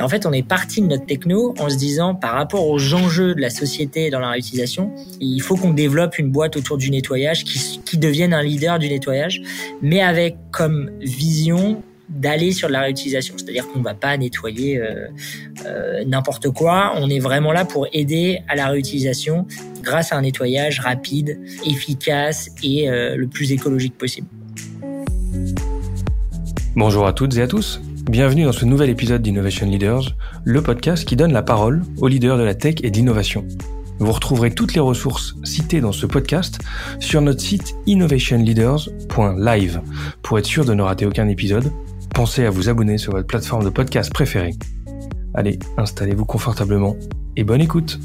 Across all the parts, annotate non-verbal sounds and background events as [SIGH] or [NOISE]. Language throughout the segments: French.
En fait, on est parti de notre techno en se disant, par rapport aux enjeux de la société dans la réutilisation, il faut qu'on développe une boîte autour du nettoyage qui, devienne un leader du nettoyage, mais avec comme vision d'aller sur la réutilisation. C'est-à-dire qu'on ne va pas nettoyer euh, euh, n'importe quoi. On est vraiment là pour aider à la réutilisation grâce à un nettoyage rapide, efficace et euh, le plus écologique possible. Bonjour à toutes et à tous. Bienvenue dans ce nouvel épisode d'Innovation Leaders, le podcast qui donne la parole aux leaders de la tech et de l'innovation. Vous retrouverez toutes les ressources citées dans ce podcast sur notre site innovationleaders.live pour être sûr de ne rater aucun épisode Pensez à vous abonner sur votre plateforme de podcast préférée. Allez, installez-vous confortablement et bonne écoute.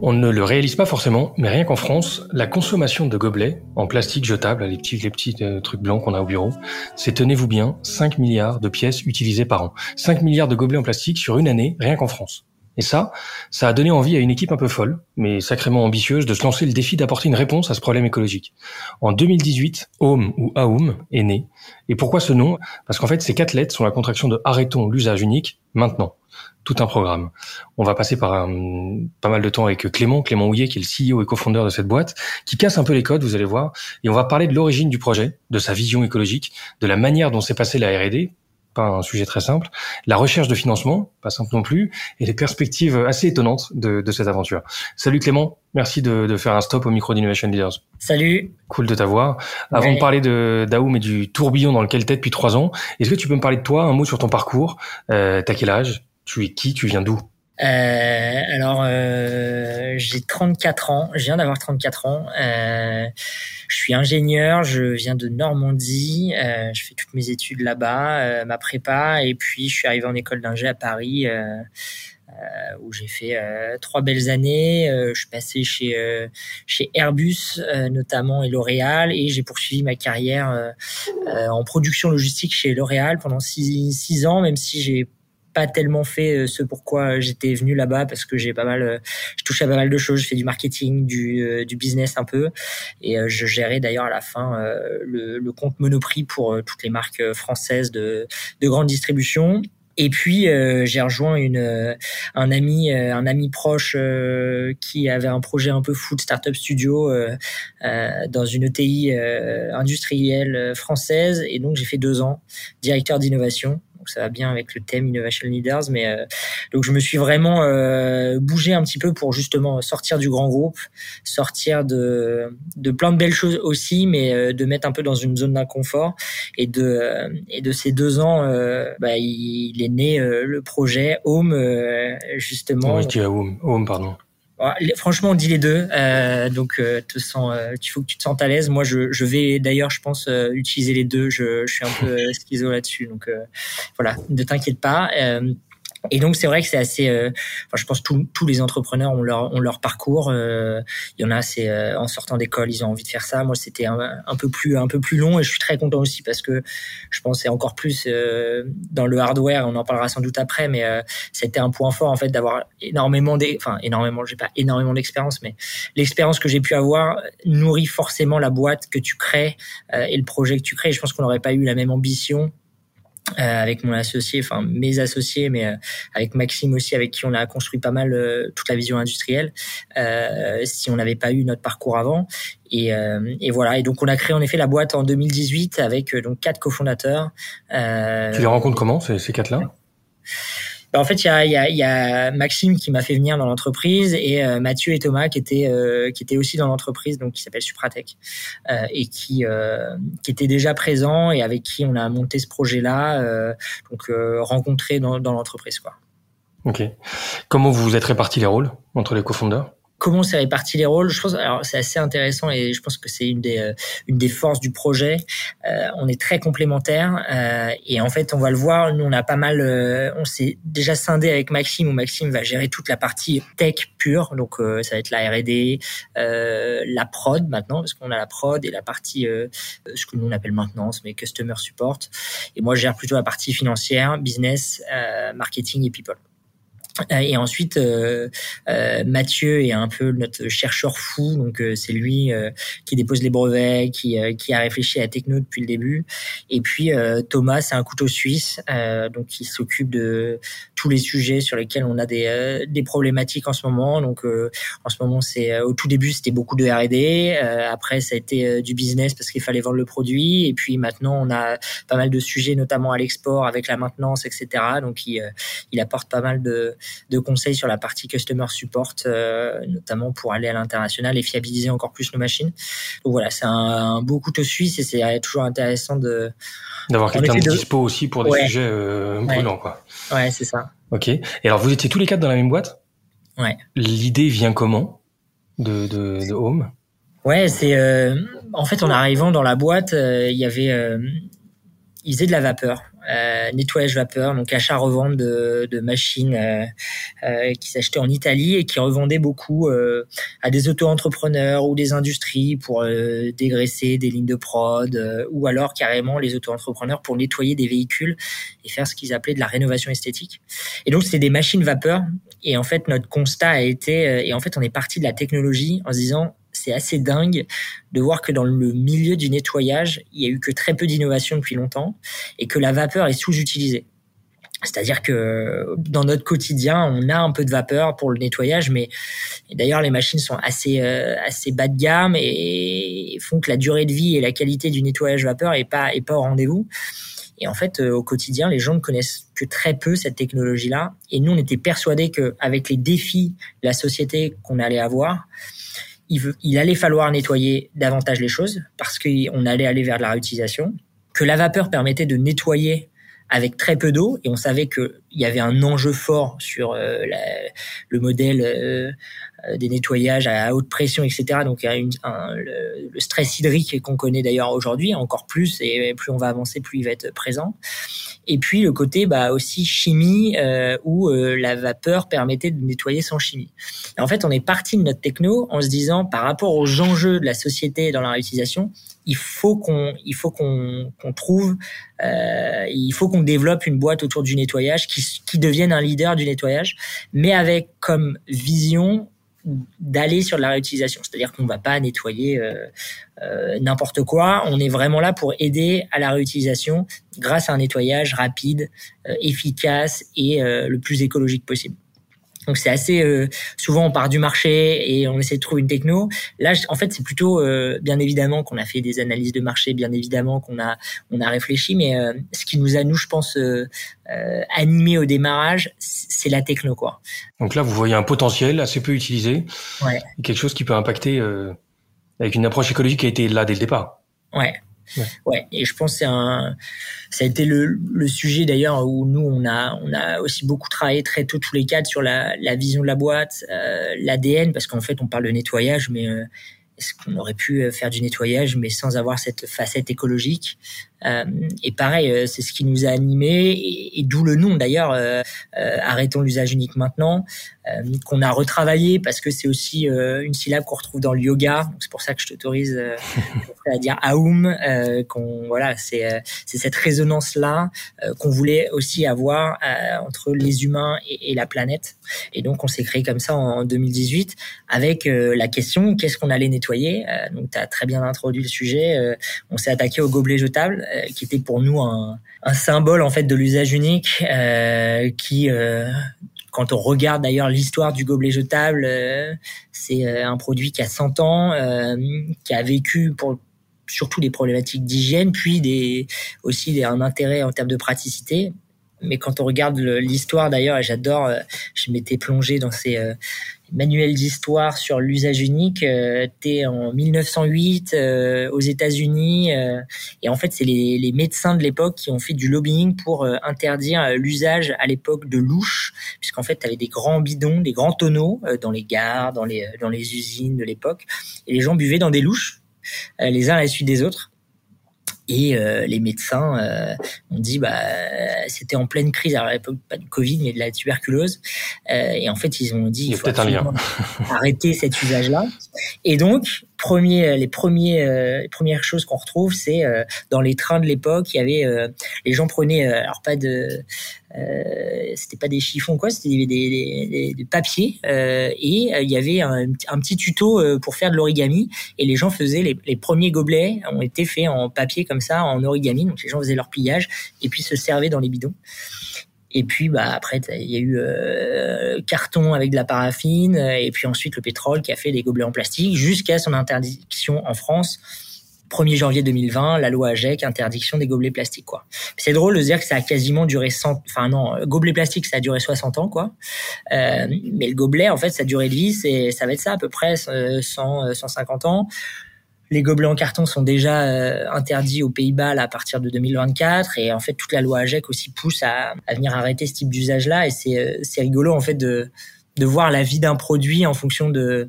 On ne le réalise pas forcément, mais rien qu'en France, la consommation de gobelets en plastique jetable, les petits, les petits euh, trucs blancs qu'on a au bureau, c'est, tenez-vous bien, 5 milliards de pièces utilisées par an. 5 milliards de gobelets en plastique sur une année, rien qu'en France. Et ça, ça a donné envie à une équipe un peu folle, mais sacrément ambitieuse, de se lancer le défi d'apporter une réponse à ce problème écologique. En 2018, Home ou Aum est né. Et pourquoi ce nom? Parce qu'en fait, ces quatre lettres sont la contraction de Arrêtons l'usage unique maintenant. Tout un programme. On va passer par un, pas mal de temps avec Clément, Clément Houillet, qui est le CEO et cofondeur de cette boîte, qui casse un peu les codes, vous allez voir. Et on va parler de l'origine du projet, de sa vision écologique, de la manière dont s'est passée la R&D, pas un sujet très simple, la recherche de financement, pas simple non plus, et les perspectives assez étonnantes de, de cette aventure. Salut Clément, merci de, de, faire un stop au micro d'Innovation Leaders. Salut. Cool de t'avoir. Avant de parler de d'Aoum et du tourbillon dans lequel t'es depuis trois ans, est-ce que tu peux me parler de toi, un mot sur ton parcours? Euh, T'as quel âge? Tu es qui? Tu viens d'où? Euh, alors, euh, j'ai 34 ans. Je viens d'avoir 34 ans. Euh, je suis ingénieur. Je viens de Normandie. Je fais toutes mes études là-bas, ma prépa, et puis je suis arrivé en école d'ingé à Paris. Où j'ai fait trois belles années. je suis passé chez chez Airbus notamment et L'Oréal et j'ai poursuivi ma carrière en production logistique chez L'Oréal pendant six, six ans, même si j'ai pas tellement fait euh, ce pourquoi j'étais venu là-bas parce que j'ai pas mal, euh, je touchais à pas mal de choses. Je fais du marketing, du, euh, business un peu, et je gérais d'ailleurs à la fin le, compte Monoprix pour toutes les marques françaises de, de grande distribution. Et puis j'ai rejoint une un ami un ami proche qui avait un projet un peu fou de startup studio dans une ETI industrielle française et donc j'ai fait deux ans directeur d'innovation ça va bien avec le thème Innovation Leaders. Mais euh, donc je me suis vraiment euh, bougé un petit peu pour justement sortir du grand groupe, sortir de de plein de belles choses aussi, mais euh, de mettre un peu dans une zone d'inconfort. Et de et de ces deux ans, bah, il, est né le projet Home justement. Oui, Home pardon. Franchement, on dit les deux. Euh, donc, euh, te sens, euh, il faut que tu te sentes à l'aise. Moi, je, je vais d'ailleurs, je pense, euh, utiliser les deux. Je, je suis un peu schizo là-dessus. Donc, voilà, ne t'inquiète pas. Et donc c'est vrai que c'est assez. Euh, enfin, je pense que tous les entrepreneurs ont leur ont leur parcours. Euh, il y en a, c'est euh, en sortant d'école, ils ont envie de faire ça. Moi, c'était un, peu plus un peu plus long et je suis très content aussi parce que je pense c'est encore plus euh, dans le hardware. On en parlera sans doute après, mais c'était un point fort en fait d'avoir énormément des, enfin énormément. J'ai pas énormément d'expérience, mais l'expérience que j'ai pu avoir nourrit forcément la boîte que tu crées et le projet que tu crées. Je pense qu'on n'aurait pas eu la même ambition euh, avec mon associé, enfin mes associés, mais euh, avec Maxime aussi, avec qui on a construit pas mal euh, toute la vision industrielle, si on n'avait pas eu notre parcours avant. Et, et, voilà. Et donc on a créé en effet la boîte en 2018 avec donc quatre cofondateurs. tu les rencontres comment ces, ces quatre-là? En fait, il y a, y, a, y a, Maxime qui m'a fait venir dans l'entreprise et euh, Mathieu et Thomas qui étaient euh, qui étaient aussi dans l'entreprise, donc qui s'appelle Supratech euh, et qui qui étaient déjà présents et avec qui on a monté ce projet-là, donc rencontré dans, dans l'entreprise, quoi. Ok. Comment vous vous êtes répartis les rôles entre les cofondeurs comment s'est réparti les rôles Je pense, alors c'est assez intéressant et je pense que c'est une des euh, une des forces du projet. Euh, on est très complémentaires euh, et en fait on va le voir. Nous on a pas mal, euh, on s'est déjà scindé avec Maxime où Maxime va gérer toute la partie tech pure, donc ça va être la R&D, la prod maintenant parce qu'on a la prod et la partie ce que nous on appelle maintenance mais customer support. Et moi je gère plutôt la partie financière, business, marketing et people. Et ensuite, euh, euh, Mathieu est un peu notre chercheur fou, donc euh, c'est lui qui dépose les brevets, qui, qui a réfléchi à la techno depuis le début. Et puis Thomas, c'est un couteau suisse, donc il s'occupe de tous les sujets sur lesquels on a des, des problématiques en ce moment. Donc en ce moment, c'est au tout début c'était beaucoup de R&D, après ça a été du business parce qu'il fallait vendre le produit, et puis maintenant on a pas mal de sujets, notamment à l'export avec la maintenance, etc. Donc il, il apporte pas mal de de conseils sur la partie customer support, euh, notamment pour aller à l'international et fiabiliser encore plus nos machines. Donc voilà, c'est un, beau couteau suisse et c'est toujours intéressant de d'avoir quelqu'un de dispo aussi pour des sujets euh, brûlants, quoi. Ouais, c'est ça. Ok. Et alors, vous étiez tous les quatre dans la même boîte? Ouais. L'idée vient comment de, de, de Home? Ouais, c'est euh, en fait en arrivant dans la boîte, il y avait ils faisaient de la vapeur euh, nettoyage vapeur, donc achat-revente de, de, machines euh, euh, qui s'achetaient en Italie et qui revendaient beaucoup euh, à des auto-entrepreneurs ou des industries pour euh, dégraisser des lignes de prod ou alors carrément les auto-entrepreneurs pour nettoyer des véhicules et faire ce qu'ils appelaient de la rénovation esthétique. Et donc c'était des machines vapeur et en fait notre constat a été et en fait on est parti de la technologie en se disant c'est assez dingue de voir que dans le milieu du nettoyage, il y a eu que très peu d'innovation depuis longtemps et que la vapeur est sous-utilisée. C'est-à-dire que dans notre quotidien, on a un peu de vapeur pour le nettoyage, mais d'ailleurs les machines sont assez euh, assez bas de gamme et font que la durée de vie et la qualité du nettoyage vapeur est pas est pas au rendez-vous. Et en fait, euh, au quotidien, les gens ne connaissent que très peu cette technologie-là. Et nous, on était persuadés qu'avec les défis de la société qu'on allait avoir, il, veut, il allait falloir nettoyer davantage les choses parce qu'on allait aller vers de la réutilisation, que la vapeur permettait de nettoyer avec très peu d'eau et on savait qu'il y avait un enjeu fort sur euh, le modèle euh, des nettoyages à haute pression, etc. Donc une, un, le, le, stress hydrique qu'on connaît d'ailleurs aujourd'hui encore plus et plus on va avancer, plus il va être présent. Et puis le côté bah, aussi chimie euh, où euh, la vapeur permettait de nettoyer sans chimie. En fait, on est parti de notre techno en se disant par rapport aux enjeux de la société dans la réutilisation, il faut qu'on il faut qu'on qu'on trouve euh, il faut qu'on développe une boîte autour du nettoyage qui qui devienne un leader du nettoyage, mais avec comme vision d'aller sur la réutilisation. C'est-à-dire qu'on ne va pas nettoyer euh, euh, n'importe quoi. On est vraiment là pour aider à la réutilisation grâce à un nettoyage rapide, euh, efficace et le plus écologique possible. Donc c'est assez euh, souvent on part du marché et on essaie de trouver une techno. Là, en fait, c'est plutôt euh, bien évidemment qu'on a fait des analyses de marché, bien évidemment qu'on a on a réfléchi, mais euh, ce qui nous a nous, je pense, animé au démarrage, c'est la techno quoi. Donc là, vous voyez un potentiel assez peu utilisé, ouais. quelque chose qui peut impacter avec une approche écologique qui a été là dès le départ. Ouais, Ouais. Et je pense que c'est un, ça a été le, sujet d'ailleurs où nous on a on a aussi beaucoup travaillé très tôt tous les quatre sur la, vision de la boîte, euh, l'ADN parce qu'en fait on parle de nettoyage mais euh, est-ce qu'on aurait pu euh, faire du nettoyage mais sans avoir cette facette écologique? Et pareil, euh, c'est ce qui nous a animés et, d'où le nom d'ailleurs. Euh, arrêtons l'usage unique maintenant, qu'on a retravaillé parce que c'est aussi une syllabe qu'on retrouve dans le yoga. C'est pour ça que je t'autorise [LAUGHS] à dire Aum. qu'on voilà, c'est c'est cette résonance là qu'on voulait aussi avoir entre les humains et, et, la planète. Et donc on s'est créé comme ça en, 2018 avec la question qu'est-ce qu'on allait nettoyer? donc tu as très bien introduit le sujet. on s'est attaqué au gobelet jetable euh, qui était pour nous un, un, symbole en fait de l'usage unique, euh, qui euh, quand on regarde d'ailleurs l'histoire du gobelet jetable, euh, c'est un produit qui a 100 ans, qui a vécu pour surtout des problématiques d'hygiène, puis des, aussi des, un intérêt en termes de praticité. Mais quand on regarde l'histoire d'ailleurs, et j'adore, je m'étais plongé dans ces manuel d'histoire sur l'usage unique euh, en 1908 euh, aux États-Unis euh, et en fait c'est les, les, médecins de l'époque qui ont fait du lobbying pour euh, interdire l'usage à l'époque de louches puisqu'en fait tu avais des grands bidons, des grands tonneaux dans les gares, dans les dans les usines de l'époque et les gens buvaient dans des louches les uns à la suite des autres et euh, les médecins euh, ont dit bah c'était en pleine crise. À l'époque pas du Covid mais de la tuberculose. Euh, et en fait ils ont dit il, faut un lien. [LAUGHS] arrêter cet usage là et donc premiers, les premiers, les premières choses qu'on retrouve, c'est dans les trains de l'époque, il y avait, les gens prenaient, alors pas de, c'était pas des chiffons quoi, c'était des, des, des, papiers et il y avait un, un, petit tuto pour faire de l'origami et les gens faisaient les, les, premiers gobelets ont été faits en papier comme ça en origami, donc les gens faisaient leur pliage et puis se servaient dans les bidons. Et puis bah après il y a eu euh, carton avec de la paraffine et puis ensuite le pétrole qui a fait des gobelets en plastique jusqu'à son interdiction en France 1er janvier 2020, la loi AGEC, interdiction des gobelets plastiques, quoi. C'est drôle de dire que ça a quasiment duré 100, enfin non, gobelet plastique, ça a duré 60 ans, quoi. Euh, mais le gobelet, en fait, sa durée de vie, ça va être ça, à peu près 100, 150 euh, ans. Les gobelets en carton sont déjà euh, interdits aux Pays-Bas à partir de 2024 et en fait toute la loi AGEC aussi pousse à, venir arrêter ce type d'usage-là. Et c'est euh, c'est rigolo en fait de de voir la vie d'un produit en fonction de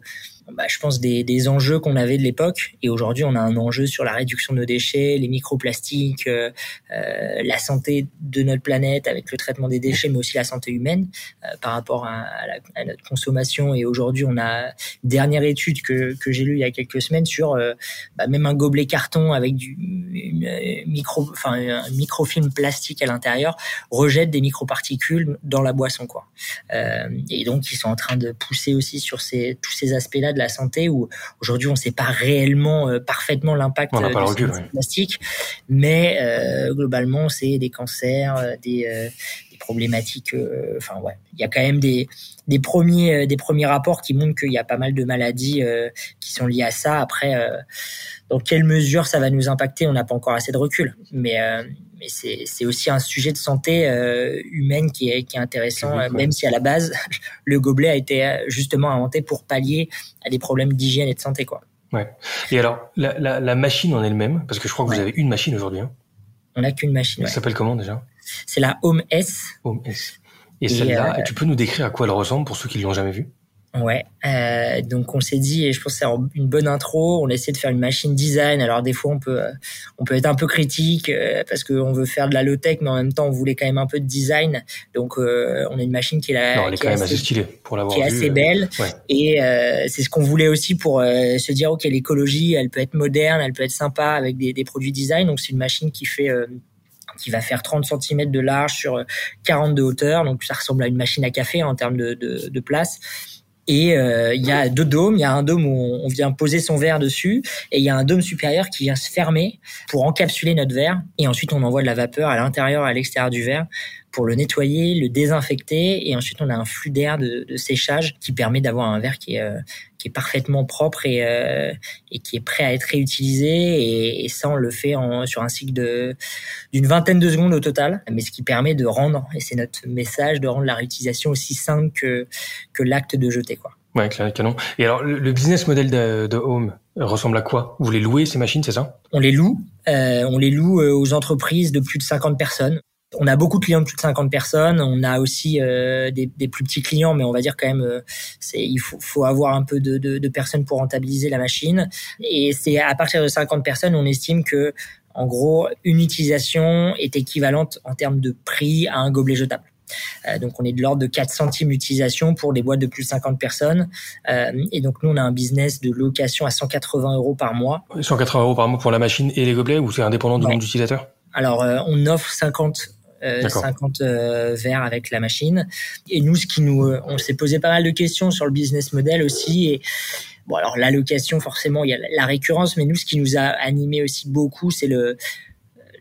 bah, je pense, des, enjeux qu'on avait de l'époque. Et aujourd'hui, on a un enjeu sur la réduction de nos déchets, les microplastiques, euh, euh, la santé de notre planète avec le traitement des déchets, mais aussi la santé humaine euh, par rapport à, notre consommation. Et aujourd'hui, on a une dernière étude que, j'ai lue il y a quelques semaines sur bah, même un gobelet carton avec du un microfilm plastique à l'intérieur rejette des microparticules dans la boisson, quoi. et donc, ils sont en train de pousser aussi sur tous ces aspects-là la santé où aujourd'hui on ne sait pas réellement euh, parfaitement l'impact du plastique, mais euh, globalement c'est des cancers, euh, des, problématiques. Enfin ouais, il y a quand même des des premiers des premiers rapports qui montrent qu'il y a pas mal de maladies qui sont liées à ça. Après, dans quelle mesure ça va nous impacter, on n'a pas encore assez de recul, mais mais c'est aussi un sujet de santé euh, humaine qui est, qui est intéressant, euh, même si à la base, [LAUGHS] le gobelet a été euh, justement inventé pour pallier à des problèmes d'hygiène et de santé. Quoi. Ouais. Et alors, la, la, la machine en elle-même, parce que je crois que vous avez une machine aujourd'hui. Hein. On n'a qu'une machine. Elle s'appelle comment déjà? C'est la Home S. Home S. Et, celle-là, tu peux nous décrire à quoi elle ressemble pour ceux qui l'ont jamais vue? Ouais, euh, donc on s'est dit, et je pense que c'est une bonne intro. On essaie de faire une machine design. Alors des fois, on peut, on peut être un peu critique euh, parce qu'on veut faire de la low tech, mais en même temps, on voulait quand même un peu de design. Donc euh, on a une machine qui est, non, est quand même assez stylée pour l'avoir qui est assez belle. Ouais. Et euh, c'est ce qu'on voulait aussi pour se dire, ok, l'écologie, elle peut être moderne, elle peut être sympa avec des, des produits design. Donc c'est une machine qui fait qui va faire 30 cm de large sur 40 de hauteur. Donc ça ressemble à une machine à café en termes de, place. Et euh, il y a deux dômes. Il y a un dôme où on vient poser son verre dessus, et il y a un dôme supérieur qui vient se fermer pour encapsuler notre verre. Et ensuite, on envoie de la vapeur à l'intérieur à l'extérieur du verre pour le nettoyer, le désinfecter, et ensuite on a un flux d'air de, de, séchage qui permet d'avoir un verre qui est, euh, qui est parfaitement propre et, euh, et qui est prêt à être réutilisé. Et, et ça, on le fait en, sur un cycle de d'une vingtaine de secondes au total, mais ce qui permet de rendre, et c'est notre message, de rendre la réutilisation aussi simple que que l'acte de jeter, quoi. Ouais, canon. Et alors, le business model de, de Home ressemble à quoi? Vous les louez ces machines, c'est ça? On les loue. Euh, on les loue euh, aux entreprises de plus de 50 personnes. On a beaucoup de clients de plus de 50 personnes. On a aussi euh, des, des, plus petits clients, mais on va dire quand même, euh, c'est il faut, faut, avoir un peu de, de, de, personnes pour rentabiliser la machine. Et c'est à partir de 50 personnes, on estime que, en gros, une utilisation est équivalente en termes de prix à un gobelet jetable. Euh, donc on est de l'ordre de 4 centimes d'utilisation pour des boîtes de plus de 50 personnes. Euh, et donc nous on a un business de location à 180 euros par mois. 180 euros par mois pour la machine et les gobelets ou c'est indépendant du nombre d'utilisateurs? Alors euh, on offre 50 euh, 50 euh, verres avec la machine. Et nous, ce qui nous, on s'est posé pas mal de questions sur le business model aussi. Et bon, alors l'allocation, forcément, il y a la récurrence, mais nous, ce qui nous a animé aussi beaucoup, c'est le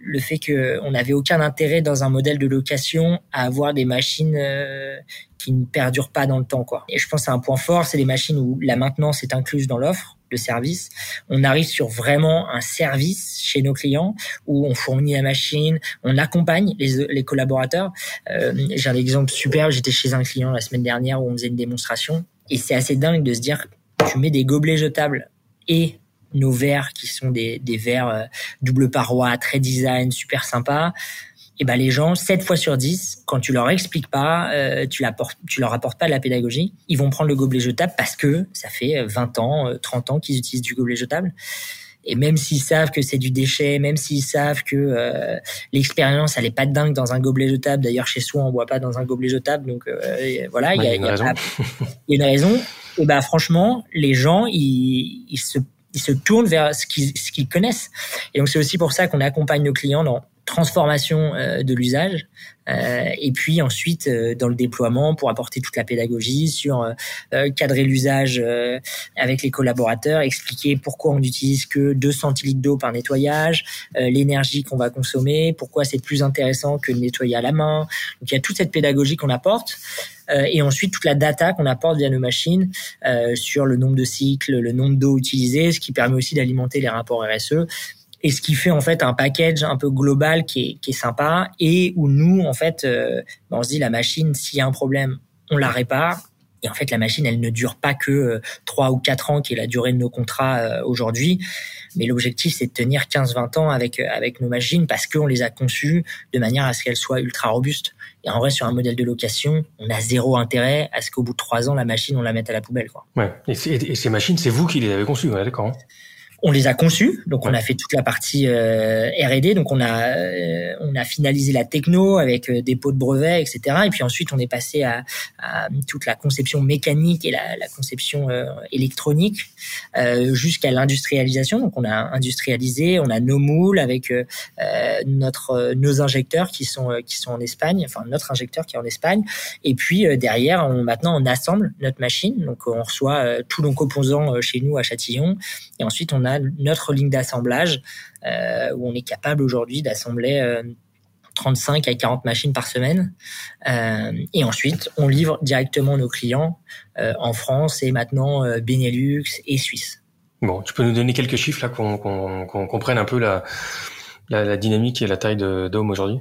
le fait qu'on n'avait aucun intérêt dans un modèle de location à avoir des machines euh, qui ne perdurent pas dans le temps. Quoi. Et je pense c'est un point fort, c'est des machines où la maintenance est incluse dans l'offre de service. On arrive sur vraiment un service chez nos clients où on fournit la machine, on accompagne les, les collaborateurs. Euh, J'ai un exemple super, j'étais chez un client la semaine dernière où on faisait une démonstration et c'est assez dingue de se dire tu mets des gobelets jetables et nos verres qui sont des, des verres euh, double paroi, très design, super sympa. Et ben les gens, 7 fois sur 10, quand tu leur expliques pas, euh, tu, tu leur apportes pas de la pédagogie, ils vont prendre le gobelet jetable parce que ça fait 20 ans, 30 euh, ans qu'ils utilisent du gobelet jetable. Et même s'ils savent que c'est du déchet, même s'ils savent que euh, l'expérience elle est pas dingue dans un gobelet jetable. D'ailleurs chez soi on boit pas dans un gobelet jetable, donc voilà, il y, a, y, a, [LAUGHS] y, a, une raison. Et ben franchement, les gens ils, ils se ils se tournent vers ce qu'ils ce qu'ils connaissent. Et donc c'est aussi pour ça qu'on accompagne nos clients dans transformation euh, de l'usage euh, et puis ensuite euh, dans le déploiement pour apporter toute la pédagogie sur cadrer l'usage avec les collaborateurs, expliquer pourquoi on n'utilise que 2 centilitres d'eau par nettoyage, l'énergie qu'on va consommer, pourquoi c'est plus intéressant que de nettoyer à la main. Donc il y a toute cette pédagogie qu'on apporte et ensuite toute la data qu'on apporte via nos machines sur le nombre de cycles, le nombre d'eau utilisée, ce qui permet aussi d'alimenter les rapports RSE et ce qui fait en fait un package un peu global qui est, qui est sympa et où nous en fait euh, ben, on se dit la machine s'il y a un problème on la répare. Et en fait la machine elle ne dure pas que 3 euh, ou 4 ans qui est la durée de nos contrats euh, aujourd'hui. Mais l'objectif c'est de tenir 15-20 ans avec avec nos machines parce qu'on les a conçues de manière à ce qu'elles soient ultra robustes. Et en vrai sur un modèle de location on a zéro intérêt à ce qu'au bout de 3 ans la machine on la mette à la poubelle quoi. Ouais. Et, et ces machines c'est vous qui les avez conçues ouais, d'accord on les a conçus, donc on a fait toute la partie euh, R&D, donc on a euh, on a finalisé la techno avec euh, des pots de brevets, etc. Et puis ensuite on est passé à, toute la conception mécanique et la, conception électronique jusqu'à l'industrialisation. Donc on a industrialisé, on a nos moules avec notre nos injecteurs qui sont qui sont en Espagne, enfin notre injecteur qui est en Espagne. Et puis derrière, on, maintenant on assemble notre machine, donc on reçoit tous nos composants chez nous à Châtillon, et ensuite on a notre ligne d'assemblage euh, où on est capable aujourd'hui d'assembler 35 euh, à 40 machines par semaine. Euh, et ensuite, on livre directement nos clients en France et maintenant Benelux et Suisse. Bon, tu peux nous donner quelques chiffres là qu'on comprenne un peu la, la, dynamique et la taille de Dome aujourd'hui?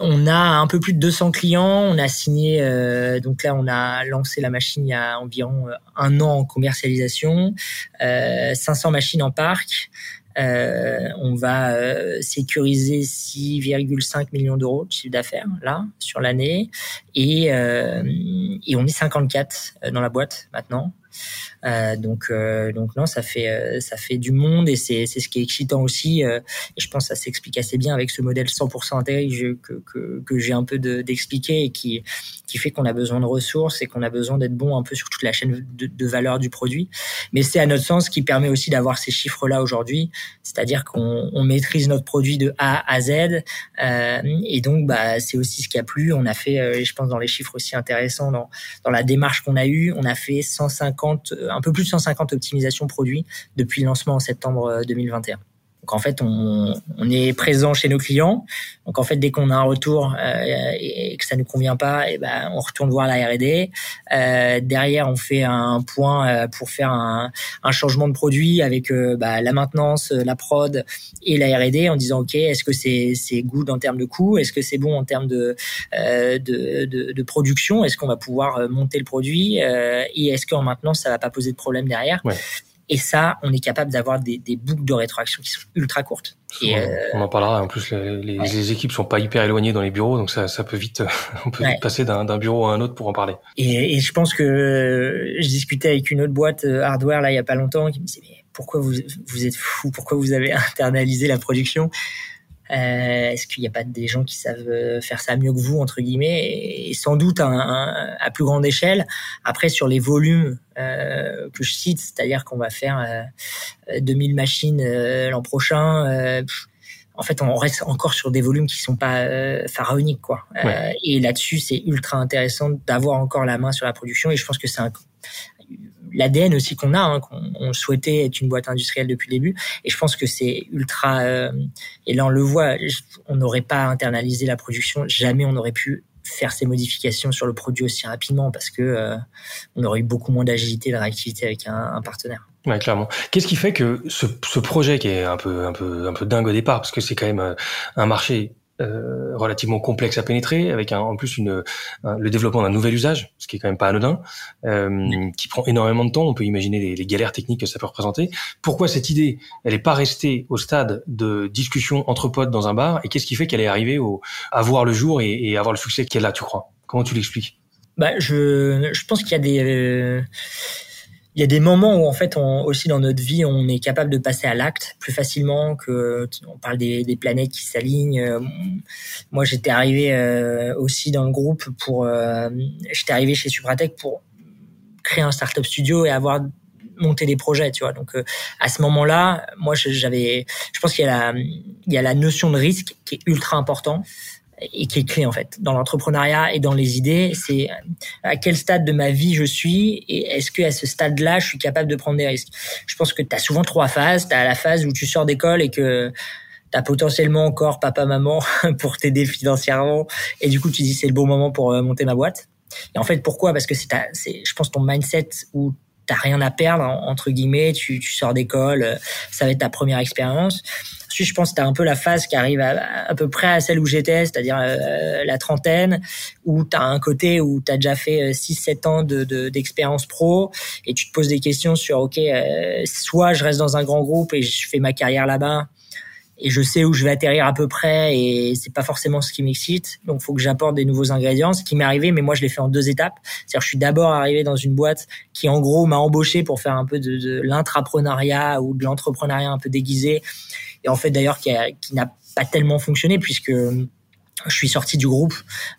On a un peu plus de 200 clients. On a signé, euh, donc là, on a lancé la machine il y a environ euh, un an en commercialisation, euh, 500 machines en parc. Euh, on va euh, sécuriser 6,5 millions d'euros de chiffre d'affaires là sur l'année et, et on est 54 dans la boîte maintenant. Euh, donc, euh, donc non, ça fait, euh, ça fait du monde et c'est, c'est ce qui est excitant aussi. et je pense que ça s'explique assez bien avec ce modèle 100% intégré que, que, que j'ai un peu de, d'expliquer et qui, qui fait qu'on a besoin de ressources et qu'on a besoin d'être bon un peu sur toute la chaîne de, de valeur du produit. Mais c'est à notre sens qui permet aussi d'avoir ces chiffres-là aujourd'hui, c'est-à-dire qu'on on maîtrise notre produit de A à Z. Euh, et donc, bah, c'est aussi ce qui a plu. On a fait, je pense, dans les chiffres aussi intéressants, dans, dans la démarche qu'on a eue, on a fait 150 un peu plus de 150 optimisations produits depuis le lancement en septembre 2021. Donc en fait, on, est présent chez nos clients. Donc en fait, dès qu'on a un retour euh, et, que ça ne convient pas, eh ben on retourne voir la R&D. Euh, derrière, on fait un point euh, pour faire un, changement de produit avec bah, la maintenance, la prod et la R&D en disant ok, est-ce que c'est good en termes de coût, est-ce que c'est bon en termes de production, est-ce qu'on va pouvoir monter le produit? Et est-ce qu'en maintenance ça va pas poser de problème derrière? Et ça, on est capable d'avoir des, des, boucles de rétroaction qui sont ultra courtes. Et euh, on en parlera. En plus, les, les, équipes sont pas hyper éloignées dans les bureaux, donc ça, ça peut vite, [LAUGHS] on peut vite passer d'un bureau à un autre pour en parler. Et, et, je pense que je discutais avec une autre boîte euh, hardware là il y a pas longtemps qui me disait mais pourquoi vous vous êtes fou Pourquoi vous avez [LAUGHS] internalisé la production? Euh, Est-ce qu'il n'y a pas des gens qui savent euh, faire ça mieux que vous entre guillemets et, sans doute à plus grande échelle. Après sur les volumes euh, que je cite, c'est-à-dire qu'on va faire 2000 euh, machines l'an prochain. en fait, on reste encore sur des volumes qui sont pas pharaoniques, quoi. et là-dessus, c'est ultra intéressant d'avoir encore la main sur la production. Et je pense que c'est un, l'ADN aussi qu'on a, hein, qu'on souhaitait être une boîte industrielle depuis le début. Et je pense que c'est ultra. Euh, et là, on le voit. On n'aurait pas internalisé la production. Jamais on n'aurait pu faire ces modifications sur le produit aussi rapidement parce que euh, on aurait eu beaucoup moins d'agilité de réactivité avec un, un partenaire. Ouais, clairement. Qu'est-ce qui fait que ce, ce, projet qui est un peu, un peu, un peu dingue au départ, parce que c'est quand même euh, un marché euh, relativement complexe à pénétrer, avec un, en plus une, le développement d'un nouvel usage, ce qui est quand même pas anodin, euh, qui prend énormément de temps. On peut imaginer les, les, galères techniques que ça peut représenter. Pourquoi cette idée, elle n'est pas restée au stade de discussion entre potes dans un bar, et qu'est-ce qui fait qu'elle est arrivée au, à voir le jour et, et avoir le succès qu'elle a, tu crois? Comment tu l'expliques? Bah, je, je pense qu'il y a des euh, il y a des moments où en fait on, aussi dans notre vie on est capable de passer à l'acte plus facilement que on parle des, des planètes qui s'alignent euh, moi j'étais arrivé euh, aussi dans le groupe pour euh, j'étais arrivé chez Supratech pour créer un startup studio et avoir monter des projets, tu vois. Donc à ce moment-là, moi j'avais, je pense qu'il y a la, il y a la notion de risque qui est ultra important et qui est clé en fait dans l'entrepreneuriat et dans les idées. C'est à quel stade de ma vie je suis et est-ce que à ce stade-là, je suis capable de prendre des risques? Je pense que tu as souvent trois phases. Tu as la phase où tu sors d'école et que tu as potentiellement encore papa maman [LAUGHS] pour t'aider financièrement et du coup tu dis c'est le bon moment pour euh, monter ma boîte. Et en fait pourquoi? Parce que c'est c'est je pense ton mindset où t'as rien à perdre entre guillemets, tu, tu sors d'école, euh, ça va être ta première expérience. Je pense que tu as un peu la phase qui arrive à, peu près à celle où j'étais, c'est-à-dire euh, la trentaine, où tu as un côté où tu as déjà fait 6-7 euh, ans de, d'expérience pro et tu te poses des questions sur, OK, euh, soit je reste dans un grand groupe et je fais ma carrière là-bas, et je sais où je vais atterrir à peu près et c'est pas forcément ce qui m'excite. Donc faut que j'apporte des nouveaux ingrédients. Ce qui m'est arrivé mais moi je l'ai fait en deux étapes. C'est-à-dire je suis d'abord arrivé dans une boîte qui en gros m'a embauché pour faire un peu de, de ou de l'entrepreneuriat un peu déguisé et en fait d'ailleurs qui, n'a pas tellement fonctionné puisque je suis sorti du groupe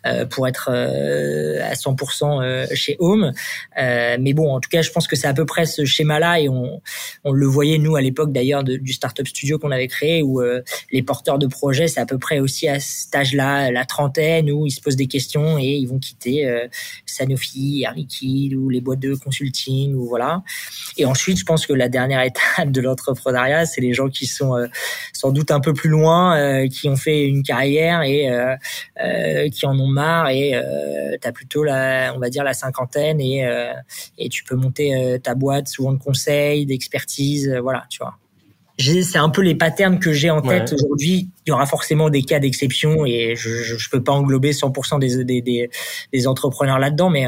euh, pour être euh, à 100% euh, chez Home. Euh, mais bon, en tout cas, je pense que c'est à peu près ce schéma-là et on, on le voyait nous à l'époque d'ailleurs du startup studio qu'on avait créé où euh, les porteurs de projets, c'est à peu près aussi à cet âge-là, la trentaine, où ils se posent des questions et ils vont quitter Sanofi, Air Liquide ou les boîtes de consulting ou voilà. Et ensuite, je pense que la dernière [LAUGHS] étape de l'entrepreneuriat, c'est les gens qui sont sans doute un peu plus loin, qui ont fait une carrière et euh, qui en ont marre et euh, tu as plutôt la, on va dire la cinquantaine et, euh, et tu peux monter ta boîte souvent de conseils, d'expertise, voilà, tu vois c'est un peu les patterns que j'ai en tête aujourd'hui. Il y aura forcément des cas d'exception et je, je, peux pas englober 100% des, des, des, des entrepreneurs là-dedans, mais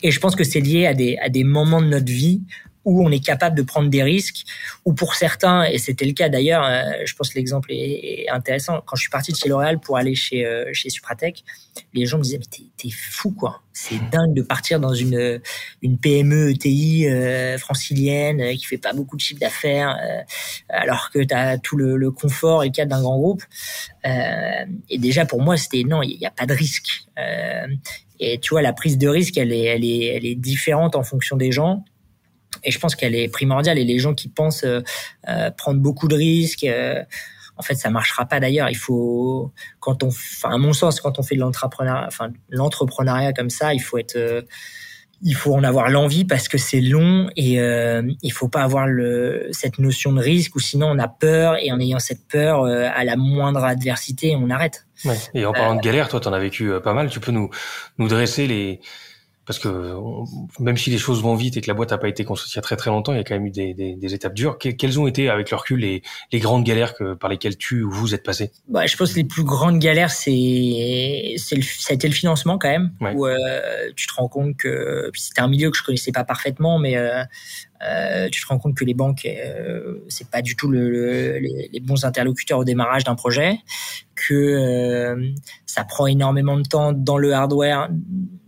et je pense que c'est lié à des, à des moments de notre vie où on est capable de prendre des risques, ou pour certains, et c'était le cas d'ailleurs, euh, je pense que l'exemple est, intéressant, quand je suis parti de chez L'Oréal pour aller chez, euh, chez Supratech, les gens me disaient, mais t'es, fou quoi, c'est dingue de partir dans une, une PME ETI euh, francilienne euh, qui fait pas beaucoup de chiffre d'affaires, alors que t'as tout le, le, confort et le cadre d'un grand groupe. et déjà pour moi, c'était non, il n'y a, pas de risque. et tu vois, la prise de risque, elle est, elle est, elle est différente en fonction des gens et je pense qu'elle est primordiale. Et les gens qui pensent euh, euh, prendre beaucoup de risques, euh, en fait, ça marchera pas. D'ailleurs, il faut, quand on, enfin, à mon sens, quand on fait de l'entrepreneuriat, enfin, l'entrepreneuriat comme ça, il faut être il faut en avoir l'envie parce que c'est long et euh, il faut pas avoir le, cette notion de risque ou sinon on a peur et en ayant cette peur à la moindre adversité on arrête. Ouais. Et en parlant de galère, toi tu en as vécu pas mal. Tu peux nous nous dresser les parce que même si les choses vont vite et que la boîte n'a pas été construite il y a très très longtemps, il y a quand même eu des, des, des étapes dures. quelles ont été, avec le recul, les, les grandes galères que, par lesquelles tu ou vous êtes passé? Bah, Je pense que les plus grandes galères, c'est, c'est ça a été le financement quand même, où euh, tu te rends compte que c'était un milieu que je connaissais pas parfaitement, mais euh, euh, tu te rends compte que les banques, euh, c'est pas du tout le, les, les, bons interlocuteurs au démarrage d'un projet, que euh, ça prend énormément de temps dans le hardware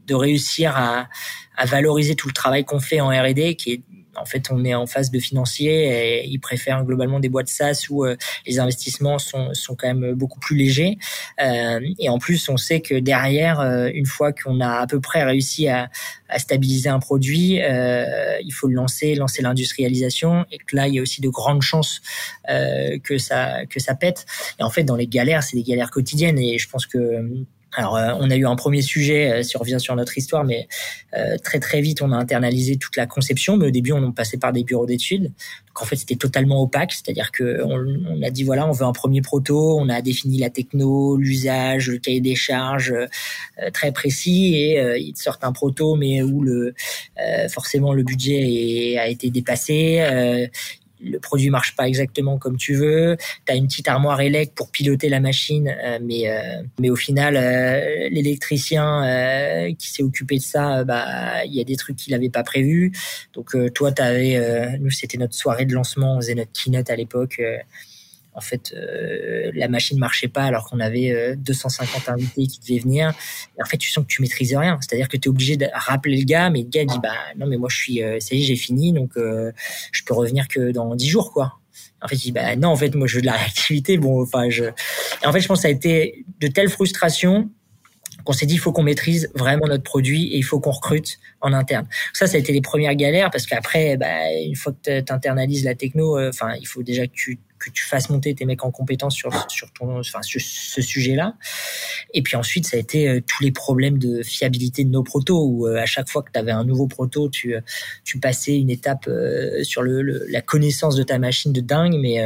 de réussir à, à valoriser tout le travail qu'on fait en R&D, qui est en fait, on est en phase de financier et ils préfèrent globalement des boîtes SaaS où euh, les investissements sont, sont quand même beaucoup plus légers. Euh, et en plus, on sait que derrière, euh, une fois qu'on a à peu près réussi à, à stabiliser un produit, il faut le lancer, lancer l'industrialisation et que là, il y a aussi de grandes chances que ça que ça pète. Et en fait, dans les galères, c'est des galères quotidiennes et je pense que alors, euh, on a eu un premier sujet, euh, si on revient sur notre histoire, mais euh, très très vite, on a internalisé toute la conception. Mais au début, on passait par des bureaux d'études. Donc en fait, c'était totalement opaque, c'est-à-dire que on, a dit voilà, on veut un premier proto, on a défini la techno, l'usage, le cahier des charges très précis, et ils sortent un proto, mais où le forcément le budget a été dépassé le produit marche pas exactement comme tu veux. Tu as une petite armoire élect pour piloter la machine, euh, mais euh, mais au final, euh, l'électricien qui s'est occupé de ça, bah il y a des trucs qu'il avait pas prévus. Donc toi, t'avais, nous c'était notre soirée de lancement, on faisait notre keynote à l'époque en fait, euh, la machine marchait pas alors qu'on avait 250 euh, invités qui devaient venir. Et en fait, tu sens que tu maîtrises rien. C'est-à-dire que tu es obligé de rappeler le gars, mais le gars dit bah non mais moi je suis, euh, ça y est, j'ai fini, donc je peux revenir que dans 10 jours quoi. En fait, il dit bah non, en fait moi je veux de la réactivité. Bon, enfin je. Et en fait, je pense que ça a été de telles frustrations on s'est dit il faut qu'on maîtrise vraiment notre produit et il faut qu'on recrute en interne. Ça, ça a été les premières galères parce qu'après, bah, une fois que tu internalises la techno, euh, enfin, il faut déjà que tu que tu fasses monter tes mecs en compétence sur sur ton enfin sur ce sujet-là. Et puis ensuite, ça a été euh, tous les problèmes de fiabilité de nos protos où euh, à chaque fois que tu avais un nouveau proto, tu euh, tu passais une étape sur le, la connaissance de ta machine de dingue, mais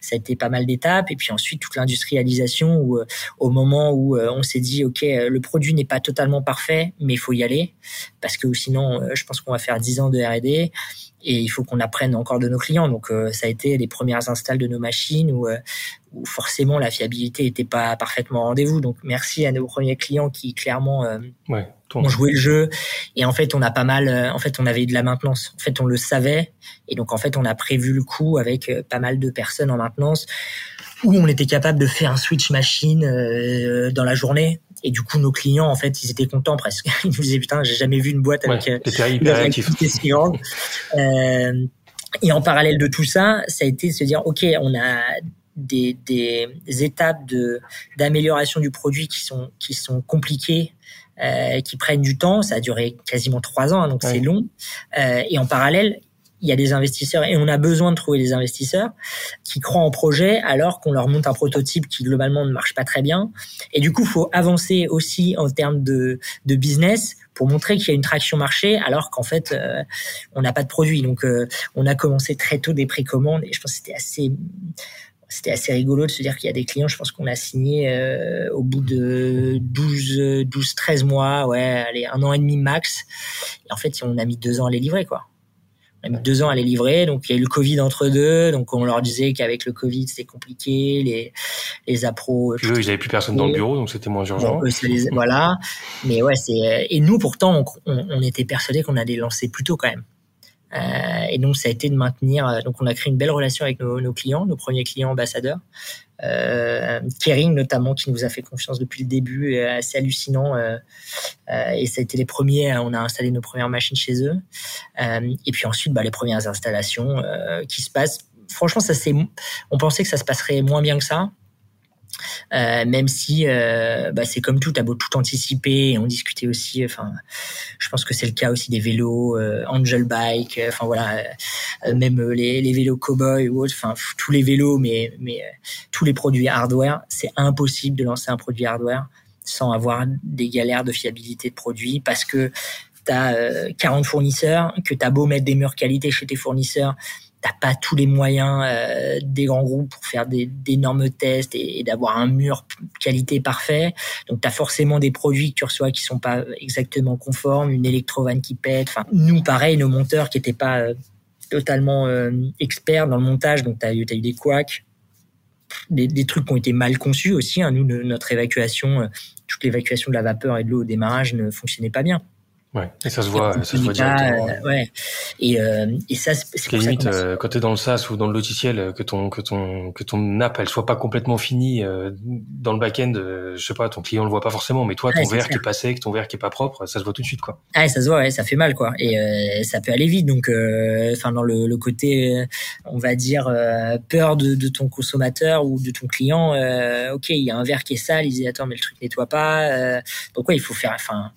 ça a été pas mal d'étapes. Et puis ensuite toute l'industrialisation où au moment où on s'est dit ok le produit n'est pas totalement parfait, mais il faut y aller parce que sinon je pense qu'on va faire 10 ans de R&D et il faut qu'on apprenne encore de nos clients. Donc euh, ça a été les premières installs de nos machines où, euh, où forcément la fiabilité n'était pas parfaitement au rendez-vous. Donc merci à nos premiers clients qui clairement euh, ouais, ont joué le jeu. Et en fait on a pas mal, en fait on avait de la maintenance. En fait on le savait et donc en fait on a prévu le coup avec pas mal de personnes en maintenance où on était capable de faire un switch machine dans la journée et du coup, nos clients, en fait, ils étaient contents presque. [LAUGHS] Ils nous disaient, putain, j'ai jamais vu une boîte avec ouais, euh, si grande. Euh, et en parallèle de tout ça, ça a été de se dire, OK, on a des, des étapes de d'amélioration du produit qui sont qui sont compliquées euh, qui prennent du temps. Ça a duré quasiment trois ans, hein, donc c'est long. Euh, et en parallèle, il y a des investisseurs et on a besoin de trouver des investisseurs qui croient en projet alors qu'on leur monte un prototype qui globalement ne marche pas très bien. Et du coup, faut avancer aussi en termes de, de business pour montrer qu'il y a une traction marché alors qu'en fait euh, on n'a pas de produit. Donc euh, on a commencé très tôt des précommandes et je pense que c'était assez c'était assez rigolo de se dire qu'il y a des clients, je pense qu'on a signé euh, au bout de 12 12 13 mois, ouais, allez, un an et demi max. Et en fait, on a mis deux ans à les livrer quoi. On deux ans à les livrer, donc il y a eu le Covid entre deux, donc on leur disait qu'avec le Covid c'était compliqué, les les appros. Puis eux, ils avaient plus personne dans le bureau, donc c'était moins urgent. voilà, mais ouais, c'est et nous pourtant on, on était persuadés qu'on allait lancer plus tôt quand même. Euh, et donc ça a été de maintenir. Euh, donc on a créé une belle relation avec nos, nos clients, nos premiers clients ambassadeurs. Euh, Kering notamment qui nous a fait confiance depuis le début, assez hallucinant. Euh, euh, et ça a été les premiers. On a installé nos premières machines chez eux. Et puis ensuite, bah, les premières installations qui se passent. Franchement, ça c'est. On pensait que ça se passerait moins bien que ça. Euh, même si euh, bah, c'est comme tout, t'as beau tout anticiper et on discutait aussi. Enfin, je pense que c'est le cas aussi des vélos, euh, Angel Bike, enfin voilà, même les, vélos Cowboy ou enfin tous les vélos, mais mais tous les produits hardware, c'est impossible de lancer un produit hardware sans avoir des galères de fiabilité de produit parce que t'as 40 fournisseurs, que t'as beau mettre des murs qualité chez tes fournisseurs t'as pas tous les moyens euh, des grands groupes pour faire d'énormes tests et, d'avoir un mur qualité parfait. Donc tu as forcément des produits que tu reçois qui sont pas exactement conformes, une électrovanne qui pète. Enfin, nous pareil, nos monteurs qui étaient pas euh, totalement euh, experts dans le montage, donc tu as, eu des couacs. Des, des, trucs qui ont été mal conçus aussi. Hein. Nous, notre évacuation, toute l'évacuation de la vapeur et de l'eau au démarrage ne fonctionnait pas bien. Ouais, et ça se voit, ça se voit directement. Euh, ouais. Et, euh, et ça, c'est limite euh, quand t'es dans le SaaS ou dans le logiciel, que ton que ton que ton app elle soit pas complètement finie dans le back-end, je sais pas, ton client le voit pas forcément, mais toi, ton verre qui est passé, que ton verre qui est pas propre, ça se voit tout de suite, quoi. Ah, ça se voit, ouais, ça fait mal, quoi. Et ça peut aller vite, donc, enfin, dans le, le, côté, on va dire, peur de, de, ton consommateur ou de ton client. ok, il y a un verre qui est sale, il dit attends, mais le truc nettoie pas. donc ouais, il faut faire, enfin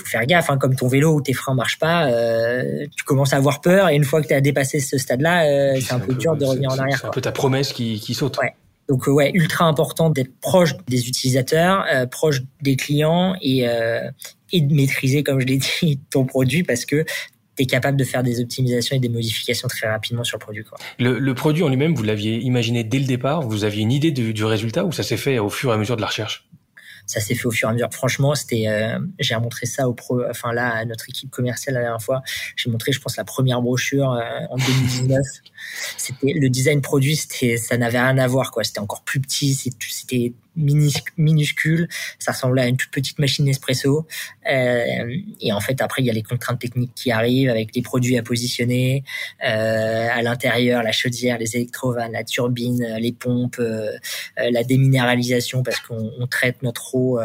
faut faire gaffe, comme ton vélo où tes freins marchent pas, euh, tu commences à avoir peur et une fois que tu as dépassé ce stade-là, euh, c'est un, peu, dur de revenir en arrière. C'est un peu ta promesse qui, qui saute. Ouais. Donc euh, ouais, ultra important d'être proche des utilisateurs, euh, proche des clients et, et de maîtriser, comme je l'ai [LAUGHS] dit, ton produit parce que tu es capable de faire des optimisations et des modifications très rapidement sur le produit. Quoi. Le, le produit en lui-même, vous l'aviez imaginé dès le départ? Vous aviez une idée du, du résultat ou ça s'est fait au fur et à mesure de la recherche? Ça s'est fait au fur et à mesure. Franchement, c'était, euh, j'ai montré ça au pro, enfin là, à notre équipe commerciale la dernière fois. J'ai montré, je pense, la première brochure euh, en 2019. c'était le design produit, c'était, ça n'avait rien à voir, quoi. C'était encore plus petit, c'était minuscule, ça ressemblait à une toute petite machine Nespresso. Euh, et en fait, après, il y a les contraintes techniques qui arrivent avec les produits à positionner euh, à l'intérieur, la chaudière, les électrovannes, la turbine, les pompes, euh, la déminéralisation parce qu'on traite notre eau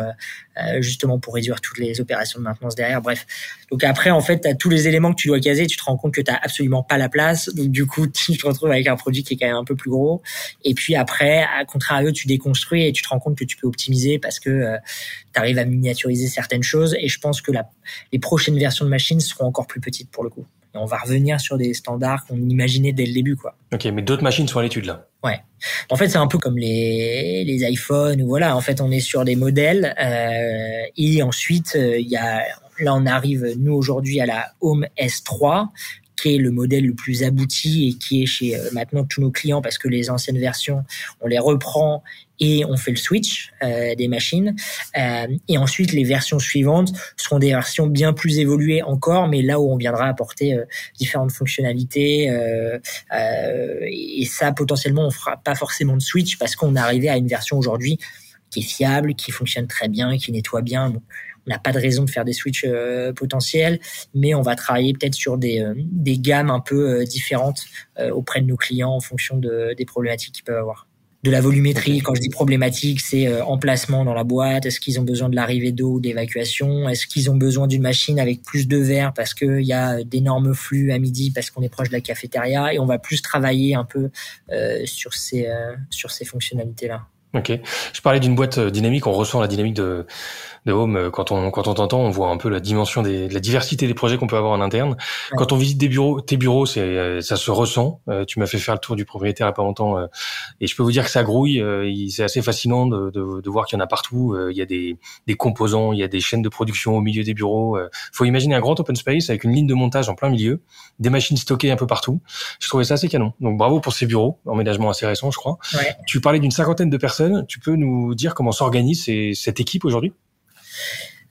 euh, justement pour réduire toutes les opérations de maintenance derrière. Bref. Donc après, en fait, tu as tous les éléments que tu dois caser, tu te rends compte que tu absolument pas la place. Donc du coup, [LAUGHS] tu te retrouves avec un produit qui est quand même un peu plus gros. Et puis après, à contrario, tu déconstruis et tu te rends compte que tu peux optimiser parce que tu arrives à miniaturiser certaines choses. Et je pense que la, les prochaines versions de machines seront encore plus petites pour le coup. Et on va revenir sur des standards qu'on imaginait dès le début, quoi. Ok, mais d'autres machines sont à l'étude là. Ouais. En fait, c'est un peu comme les, les iPhones ou voilà. En fait, on est sur des modèles euh, et ensuite il y a là on arrive nous aujourd'hui à la Home S3 qui est le modèle le plus abouti et qui est chez euh, maintenant tous nos clients parce que les anciennes versions, on les reprend et on fait le switch euh, des machines. Euh, et ensuite, les versions suivantes seront des versions bien plus évoluées encore, mais là où on viendra apporter euh, différentes fonctionnalités. Euh, et ça, potentiellement, on fera pas forcément de switch parce qu'on est arrivé à une version aujourd'hui qui est fiable, qui fonctionne très bien, qui nettoie bien. On n'a pas de raison de faire des switches potentiels, mais on va travailler peut-être sur des, des gammes un peu différentes auprès de nos clients en fonction de, des problématiques qu'ils peuvent avoir de la volumétrie. Quand je dis problématique, c'est euh, emplacement dans la boîte. Est-ce qu'ils ont besoin de l'arrivée d'eau ou d'évacuation Est-ce qu'ils ont besoin d'une machine avec plus de verre parce qu'il y a d'énormes flux à midi parce qu'on est proche de la cafétéria Et on va plus travailler un peu euh, sur ces euh, sur ces fonctionnalités là. Ok. Je parlais d'une boîte dynamique. On ressent la dynamique de de Home, euh, quand on quand on t'entend, on voit un peu la dimension des la diversité des projets qu'on peut avoir en interne. Quand on visite des bureaux, tes bureaux, c'est euh, ça se ressent. Euh, tu m'as fait faire le tour du propriétaire il y a pas longtemps, et je peux vous dire que ça grouille. c'est assez fascinant de, de, de voir qu'il y en a partout. il y a des des composants, il y a des chaînes de production au milieu des bureaux. faut imaginer un grand open space avec une ligne de montage en plein milieu, des machines stockées un peu partout. Je trouvais ça assez canon. Donc bravo pour ces bureaux, emménagement assez récent, je crois. Ouais. Tu parlais d'une cinquantaine de personnes. Tu peux nous dire comment s'organise cette équipe aujourd'hui? euh,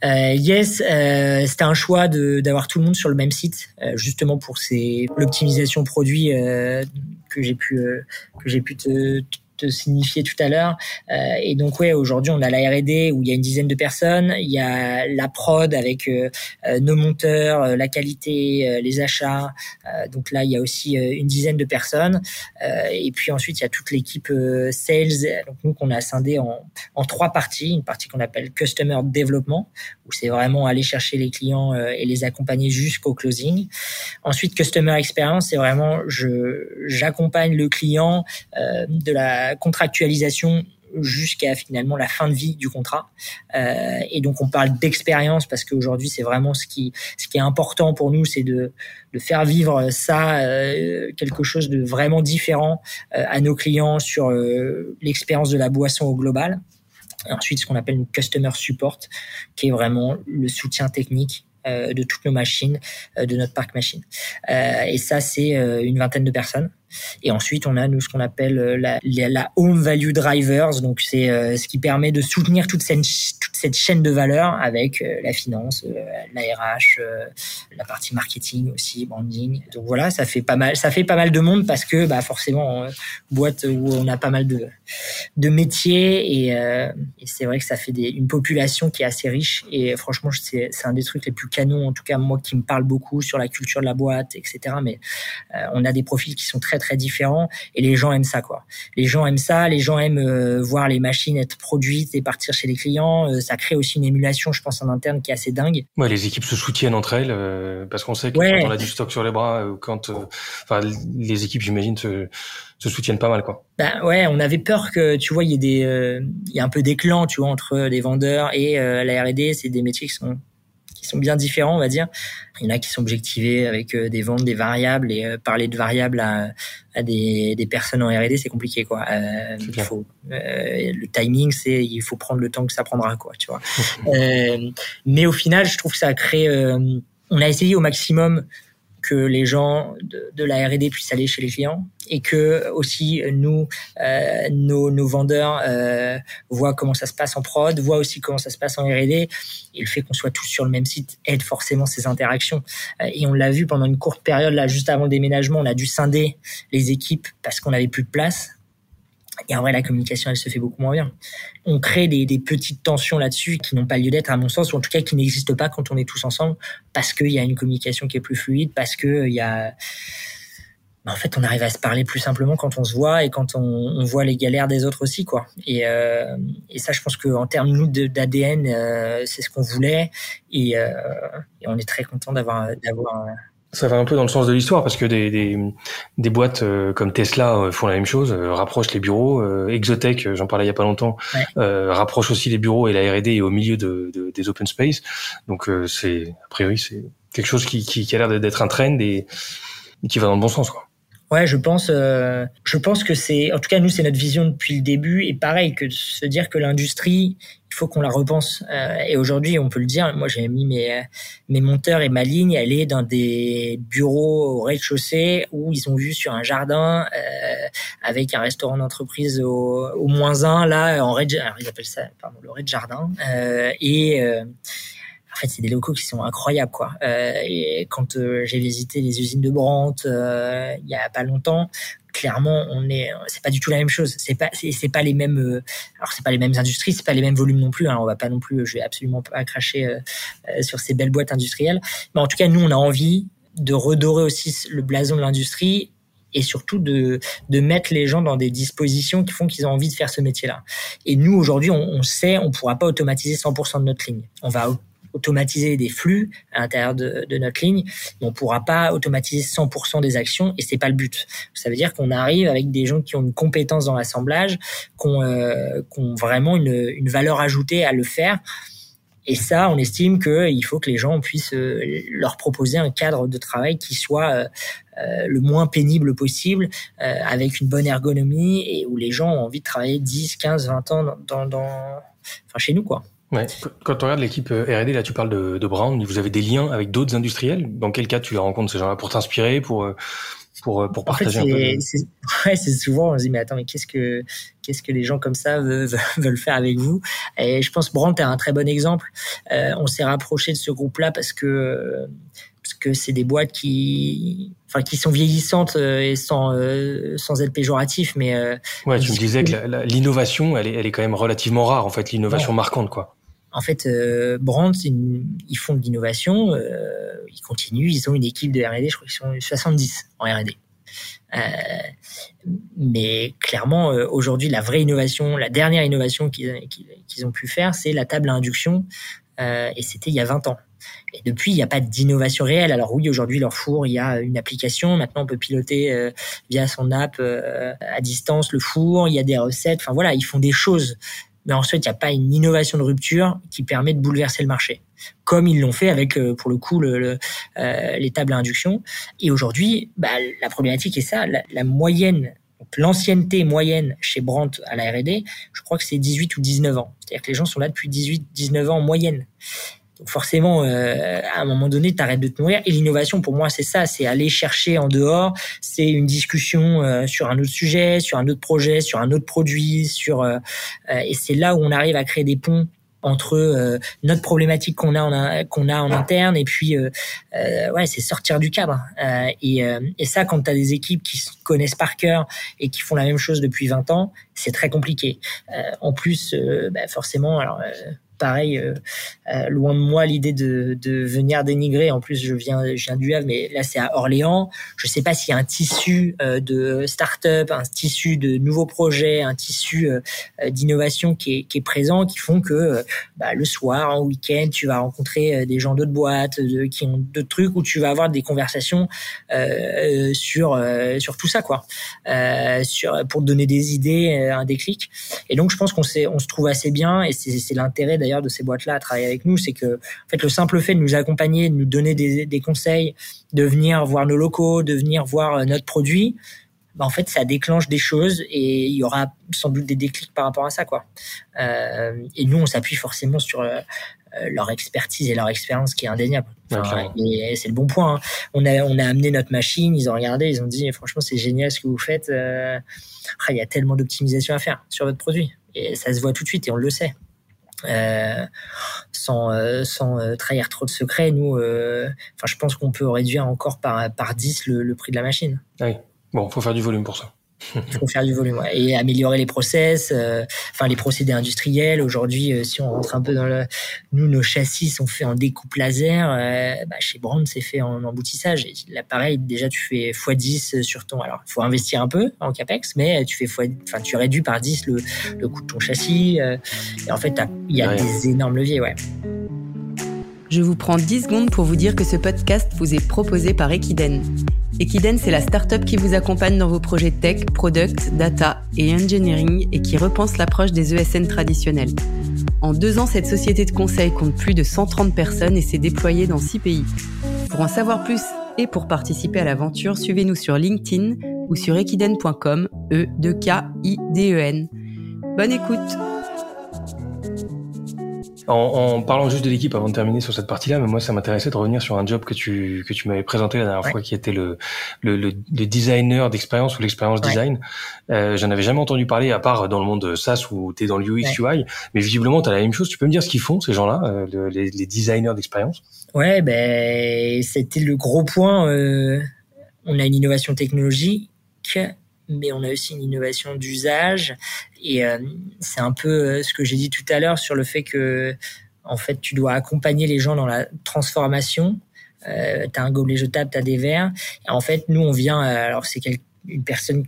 yes, euh, c'était un choix d'avoir tout le monde sur le même site, euh, justement pour l'optimisation produit euh, que j'ai pu que j'ai pu te, te signifier tout à l'heure. Euh, et donc ouais, aujourd'hui on a la R&D où il y a une dizaine de personnes, il y a la prod avec euh, euh, nos monteurs, la qualité, les achats. donc là il y a aussi une dizaine de personnes. et puis ensuite il y a toute l'équipe sales. Donc nous qu'on a scindé en, en trois parties, une partie qu'on appelle customer development où c'est vraiment aller chercher les clients et les accompagner jusqu'au closing. Ensuite customer experience, c'est vraiment je j'accompagne le client de la contractualisation jusqu'à finalement la fin de vie du contrat. Euh, et donc on parle d'expérience parce qu'aujourd'hui c'est vraiment ce qui ce qui est important pour nous, c'est de, de faire vivre ça euh, quelque chose de vraiment différent euh, à nos clients sur euh, l'expérience de la boisson au global. Ensuite ce qu'on appelle une customer support, qui est vraiment le soutien technique euh, de toutes nos machines, de notre parc machine. et ça c'est une vingtaine de personnes. Et ensuite, on a nous ce qu'on appelle euh, la, la, home value drivers, donc c'est euh, ce qui permet de soutenir toute cette, toute cette chaîne de valeur avec euh, la finance, la RH, la partie marketing aussi, branding. Donc voilà, ça fait pas mal, ça fait pas mal de monde parce que bah forcément boîte où on a pas mal de de métiers et, et c'est vrai que ça fait des, une population qui est assez riche et franchement c'est un des trucs les plus canons en tout cas moi qui me parle beaucoup sur la culture de la boîte etc. Mais on a des profils qui sont très très différents et les gens aiment ça quoi. Les gens aiment ça, les gens aiment euh, voir les machines être produites et partir chez les clients. Euh, ça crée aussi une émulation, je pense, en interne qui est assez dingue. Ouais, les équipes se soutiennent entre elles euh, parce qu'on sait que quand on a du stock sur les bras, quand, enfin, les équipes, j'imagine, se, se soutiennent pas mal quoi. Ben ouais, on avait peur que tu vois, il y ait des, il y a un peu des clans, tu vois, entre les vendeurs et la R&D. C'est des métiers qui sont qui sont bien différents, on va dire. Il y en a qui sont objectivés avec euh, des ventes, des variables et euh, parler de variables à, à des, des, personnes en R&D, c'est compliqué quoi. Euh, il faut euh, le timing, c'est il faut prendre le temps que ça prendra quoi, tu vois. mais au final, je trouve que ça a créé. on a essayé au maximum que les gens de, la R&D puissent aller chez les clients et que aussi nous, euh, nos, vendeurs euh, voient comment ça se passe en prod, voient aussi comment ça se passe en R&D. Et le fait qu'on soit tous sur le même site aide forcément ces interactions. Euh, et on l'a vu pendant une courte période là, juste avant le déménagement, on a dû scinder les équipes parce qu'on avait plus de place. Et en vrai, la communication, elle se fait beaucoup moins bien. On crée des, des petites tensions là-dessus qui n'ont pas lieu d'être, à mon sens, ou en tout cas qui n'existent pas quand on est tous ensemble, parce qu'il y a une communication qui est plus fluide, parce que il y a, bah, en fait, on arrive à se parler plus simplement quand on se voit et quand on, on voit les galères des autres aussi, quoi. Et, euh, et ça, je pense qu'en termes nous d'ADN, euh, c'est ce qu'on voulait, et, euh, et, on est très content d'avoir d'avoir Ça va un peu dans le sens de l'histoire parce que des, des, des boîtes euh, comme Tesla euh, font la même chose, euh, rapprochent les bureaux. Exotech, j'en parlais il y a pas longtemps, ouais. rapproche aussi les bureaux et la R&D au milieu de, de, des open space. Donc c'est a priori c'est quelque chose qui, qui, qui a l'air d'être un trend et, et, qui va dans le bon sens quoi. Ouais, je pense, je pense que c'est, en tout cas nous c'est notre vision depuis le début et pareil que de se dire que l'industrie il faut qu'on la repense. Euh, et aujourd'hui, on peut le dire, moi j'ai mis mes, mes monteurs et ma ligne, elle est dans des bureaux au rez-de-chaussée où ils ont vu sur un jardin euh, avec un restaurant d'entreprise au, au, moins un, là, en rez alors ils appellent ça pardon, le rez-de-jardin. Euh, et euh, en fait, c'est des locaux qui sont incroyables, quoi. Euh, et quand euh, j'ai visité les usines de Brandt euh, il y a pas longtemps, clairement, on est, c'est pas du tout la même chose. C'est pas, c'est pas les mêmes, euh, alors c'est pas les mêmes industries, c'est pas les mêmes volumes non plus. Hein. On va pas non plus, je vais absolument pas cracher euh, sur ces belles boîtes industrielles. Mais en tout cas, nous, on a envie de redorer aussi le blason de l'industrie et surtout de, de mettre les gens dans des dispositions qui font qu'ils ont envie de faire ce métier-là. Et nous, aujourd'hui, on, on sait, on pourra pas automatiser 100% de notre ligne. On va automatiser des flux à l'intérieur de, notre ligne, mais on pourra pas automatiser 100% des actions et c'est pas le but. Ça veut dire qu'on arrive avec des gens qui ont une compétence dans l'assemblage, qui euh, ont vraiment une, une valeur ajoutée à le faire. Et ça, on estime qu'il faut que les gens puissent euh, leur proposer un cadre de travail qui soit euh, euh, le moins pénible possible, euh, avec une bonne ergonomie et où les gens ont envie de travailler 10, 15, 20 ans dans, dans, dans enfin, chez nous, quoi. Ouais. Quand tu regardes l'équipe euh, R&D, là, tu parles de, de Brown, vous avez des liens avec d'autres industriels? Dans quel cas tu les rencontres? Ces gens-là pour t'inspirer, pour euh, pour euh, pour partager en fait, un peu [LAUGHS] Ouais, c'est souvent on se dit mais attends mais qu'est-ce que qu'est-ce que les gens comme ça veulent, [LAUGHS] veulent faire avec vous? Et je pense Brandt est un très bon exemple. Euh, on s'est rapproché de ce groupe-là parce que que c'est des boîtes qui enfin qui sont vieillissantes et sans sans être péjoratif mais ouais tu me disais que l'innovation elle est elle est quand même relativement rare en fait l'innovation ouais. marquante quoi en fait, euh, Brandt, ils font de l'innovation, euh, ils continuent, ils ont une équipe de R&D, je crois qu'ils sont 70 en R&D. Euh, mais clairement, euh, aujourd'hui, la vraie innovation, la dernière innovation qu'ils qu ont pu faire, c'est la table à induction, euh, et c'était il y a 20 ans. Et depuis, il n'y a pas d'innovation réelle. Alors oui, aujourd'hui, leur four, il y a une application. Maintenant, on peut piloter euh, via son app euh, à distance le four. Il y a des recettes. Enfin voilà, ils font des choses mais ensuite il n'y a pas une innovation de rupture qui permet de bouleverser le marché, comme ils l'ont fait avec euh, pour le coup le, le, les tables à induction. Et aujourd'hui, bah, la problématique est ça, la, la moyenne, l'ancienneté moyenne chez Brandt à la R&D, je crois que c'est 18 ou 19 ans. C'est-à-dire que les gens sont là depuis 18, 19 ans en moyenne. Donc forcément, euh, à un moment donné, tu arrêtes de te nourrir. Et l'innovation, pour moi, c'est ça, c'est aller chercher en dehors. C'est une discussion euh, sur un autre sujet, sur un autre projet, sur un autre produit, sur euh, et c'est là où on arrive à créer des ponts entre euh, notre problématique qu'on a en qu'on a en interne et puis euh, euh, ouais c'est sortir du cadre et, et ça quand tu as des équipes qui se connaissent par cœur et qui font la même chose depuis 20 ans c'est très compliqué en plus bah forcément alors pareil, euh, euh, loin de moi l'idée de, de venir dénigrer. En plus, je viens, je viens du Havre, mais là c'est à Orléans. Je sais pas s'il y a un tissu euh, de start-up, un tissu de nouveaux projets, un tissu euh, d'innovation qui est, qui est présent, qui font que bah, le soir, en week-end, tu vas rencontrer des gens d'autres boîtes, de, qui ont d'autres trucs, où tu vas avoir des conversations sur sur tout ça, quoi, sur pour te donner des idées, un déclic. Et donc, je pense qu'on on se trouve assez bien, et c'est l'intérêt d'ailleurs de ces boîtes-là à travailler nous, c'est que en fait le simple fait de nous accompagner, de nous donner des, des conseils, de venir voir nos locaux, de venir voir euh, notre produit, bah en fait ça déclenche des choses et il y aura sans doute des déclics par rapport à ça quoi. Euh, et nous on s'appuie forcément sur euh, leur expertise et leur expérience qui est indéniable. Enfin, et c'est le bon point. Hein. On a on a amené notre machine, ils ont regardé, ils ont dit franchement c'est génial ce que vous faites. Euh, ah, il y a tellement d'optimisation à faire sur votre produit et ça se voit tout de suite et on le sait. Euh, sans, euh, euh, trahir trop de secrets, nous, enfin, je pense qu'on peut réduire encore par, par 10 le, le prix de la machine. Ah oui. Bon, faut faire du volume pour ça. [LAUGHS] Il faut faire du volume ouais. et améliorer les process, euh, enfin les procédés industriels. Aujourd'hui, euh, si on rentre un peu dans le, nous nos châssis sont faits en découpe laser. Euh, bah, chez Brand, c'est fait en emboutissage. L'appareil déjà tu fais x10 sur ton. Alors, il faut investir un peu en capex, mais tu fais fois, enfin tu réduis par 10 le, le coût de ton châssis. et en fait, il y a ouais. des énormes leviers, ouais. Je vous prends 10 secondes pour vous dire que ce podcast vous est proposé par Equiden. Equiden, c'est la startup qui vous accompagne dans vos projets tech, product, data et engineering et qui repense l'approche des ESN traditionnels. En deux ans, cette société de conseil compte plus de 130 personnes et s'est déployée dans six pays. Pour en savoir plus et pour participer à l'aventure, suivez-nous sur LinkedIn ou sur equiden.com, e 2 k i d e. Bonne écoute. En, parlant juste de l'équipe avant de terminer sur cette partie-là, mais moi ça m'intéressait de revenir sur un job que tu que tu m'avais présenté la dernière fois, qui était le le, le, designer d'expérience ou l'expérience design. Euh, J'en avais jamais entendu parler à part dans le monde SaaS où tu es dans le UX UI, mais visiblement tu as la même chose. Tu peux me dire ce qu'ils font ces gens-là, euh, les, les, designers d'expérience? Ouais, ben c'était le gros point. Euh, on a une innovation technologique mais on a aussi une innovation d'usage. Et euh, c'est un peu euh, ce que j'ai dit tout à l'heure sur le fait que, en fait, tu dois accompagner les gens dans la transformation. Euh, tu as un gobelet jetable, tu as des verres. Et en fait, nous, on vient, euh, alors c'est une personne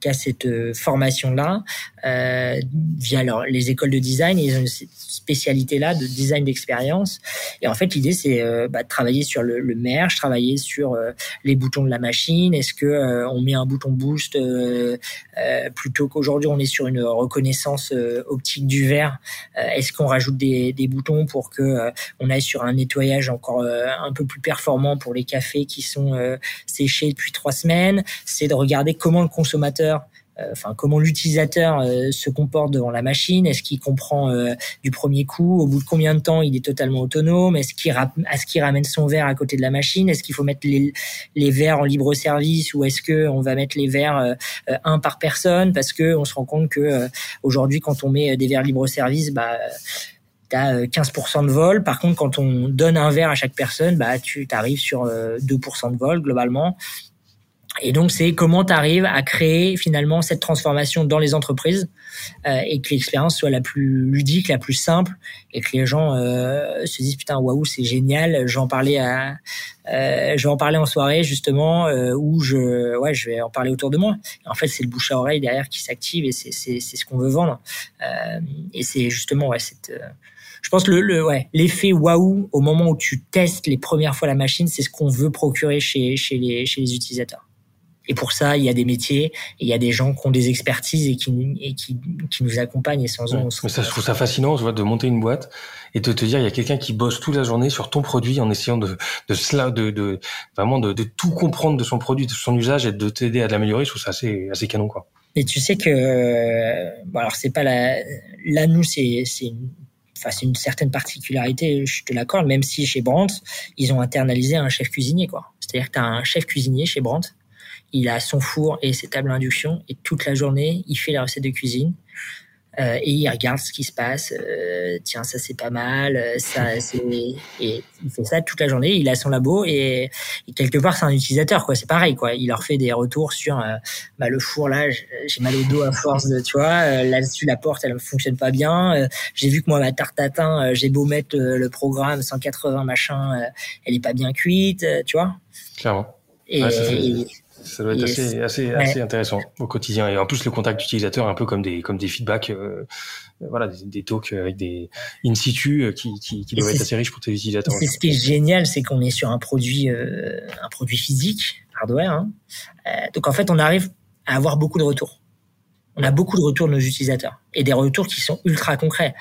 qui a cette formation-là euh, via alors, les écoles de design. Ils ont une spécialité-là de design d'expérience. Et en fait, l'idée, c'est euh, bah, de travailler sur le, le merge, travailler sur euh, les boutons de la machine. Est-ce que euh, on met un bouton boost plutôt qu'aujourd'hui on est sur une reconnaissance optique du verre Est-ce qu'on rajoute des, des, boutons pour que on aille sur un nettoyage encore un peu plus performant pour les cafés qui sont séchés depuis trois semaines? C'est regarder comment le consommateur euh, enfin comment l'utilisateur euh, se comporte devant la machine. Est-ce qu'il comprend euh, du premier coup? Au bout de combien de temps il est totalement autonome? Est-ce qu'il ramène son verre à côté de la machine? Est-ce qu'il faut mettre les, verres en libre service ou est-ce que on va mettre les verres un par personne? Parce que on se rend compte que aujourd'hui, quand on met des verres libre service, bah tu as 15% de vol. Par contre, quand on donne un verre à chaque personne, bah tu arrives sur 2% de vol globalement. Et donc, c'est comment tu arrives à créer finalement cette transformation dans les entreprises euh, et que l'expérience soit la plus ludique, la plus simple et que les gens euh, se disent putain waouh c'est génial. J'en parlais à, euh, je vais en parler en soirée justement euh, où je, ouais, je vais en parler autour de moi. en fait, c'est le bouche à oreille derrière qui s'active et c'est c'est ce qu'on veut vendre. Euh, et c'est justement ouais cette euh, je pense le, le ouais l'effet waouh au moment où tu testes les premières fois la machine, c'est ce qu'on veut procurer chez chez les chez les utilisateurs. Et pour ça, il y a des métiers, il y a des gens qui ont des expertises et qui, et qui, qui nous accompagnent. Et sans eux, on ça, je trouve ça fascinant, tu vois, de monter une boîte et de te dire, il y a quelqu'un qui bosse toute la journée sur ton produit en essayant de, de, de, de vraiment de, de, tout comprendre de son produit, de son usage et de t'aider à l'améliorer. Je trouve ça assez, assez canon, quoi. Et tu sais que, bon, alors c'est pas la, là, nous, c'est, c'est une enfin c'est une certaine particularité, je te l'accorde, même si chez Brandt, ils ont internalisé un chef cuisinier, quoi. C'est-à-dire que tu as un chef cuisinier chez Brandt il a son four et ses tables d'induction et toute la journée, il fait la recette de cuisine. Euh, et il regarde ce qui se passe. Euh, tiens, ça c'est pas mal. Euh, ça [LAUGHS] c'est et il fait ça toute la journée. Il a son labo et, quelque part c'est un utilisateur quoi. C'est pareil quoi. Il leur fait des retours sur euh, bah, le four là. J'ai mal au dos à force de tu vois. Là-dessus la porte elle fonctionne pas bien. j'ai vu que moi ma tarte tatin, j'ai beau mettre le programme 180 machin, elle est pas bien cuite. tu vois. Clairement. Et, ça doit être assez, assez, assez intéressant au quotidien. Et en plus, le contact utilisateur, un peu comme des, comme des feedbacks, euh, voilà, des, des, talks avec des in situ euh, qui, qui, qui doivent être assez riches pour tes utilisateurs. C'est ce qui est génial, c'est qu'on est sur un produit, euh, un produit physique, hardware. Hein. Euh, donc en fait, on arrive à avoir beaucoup de retours. On a beaucoup de retours de nos utilisateurs et des retours qui sont ultra concrets.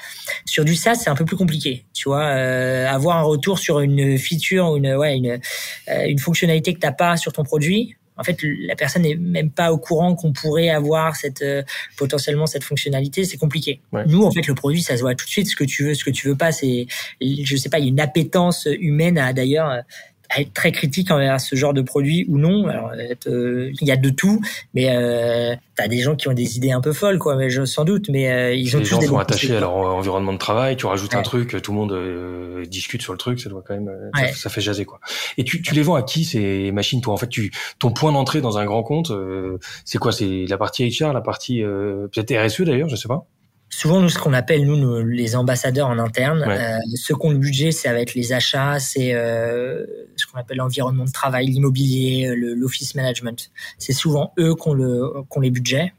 Sur du SaaS, c'est un peu plus compliqué. Tu vois, euh, avoir un retour sur une feature, une ouais, une, euh, une fonctionnalité que t'as pas sur ton produit, en fait, la personne n'est même pas au courant qu'on pourrait avoir cette euh, potentiellement cette fonctionnalité. C'est compliqué. Nous, en fait, le produit, ça se voit tout de suite. Ce que tu veux, ce que tu veux pas, c'est, je sais pas, il y a une appétence humaine à d'ailleurs être très critique envers ce genre de produit ou non. Alors, euh, il y a de tout, mais euh, t'as des gens qui ont des idées un peu folles, quoi. Mais je, sans doute, mais euh, ils ont les gens sont attachés à leur environnement de travail. Tu rajoutes un truc, tout le monde euh, discute sur le truc, ça doit quand même, ça, fait jaser, quoi. Et tu, tu les vends à qui ces machines, toi? En fait, tu, ton point d'entrée dans un grand compte, c'est quoi? C'est la partie HR, la partie peut-être RSE d'ailleurs, je sais pas? Souvent nous ce qu'on appelle nous, les ambassadeurs en interne euh, ceux qui ont le budget ça va être les achats c'est euh, ce qu'on appelle l'environnement de travail l'immobilier l'office management c'est souvent eux qui ont le ont les budgets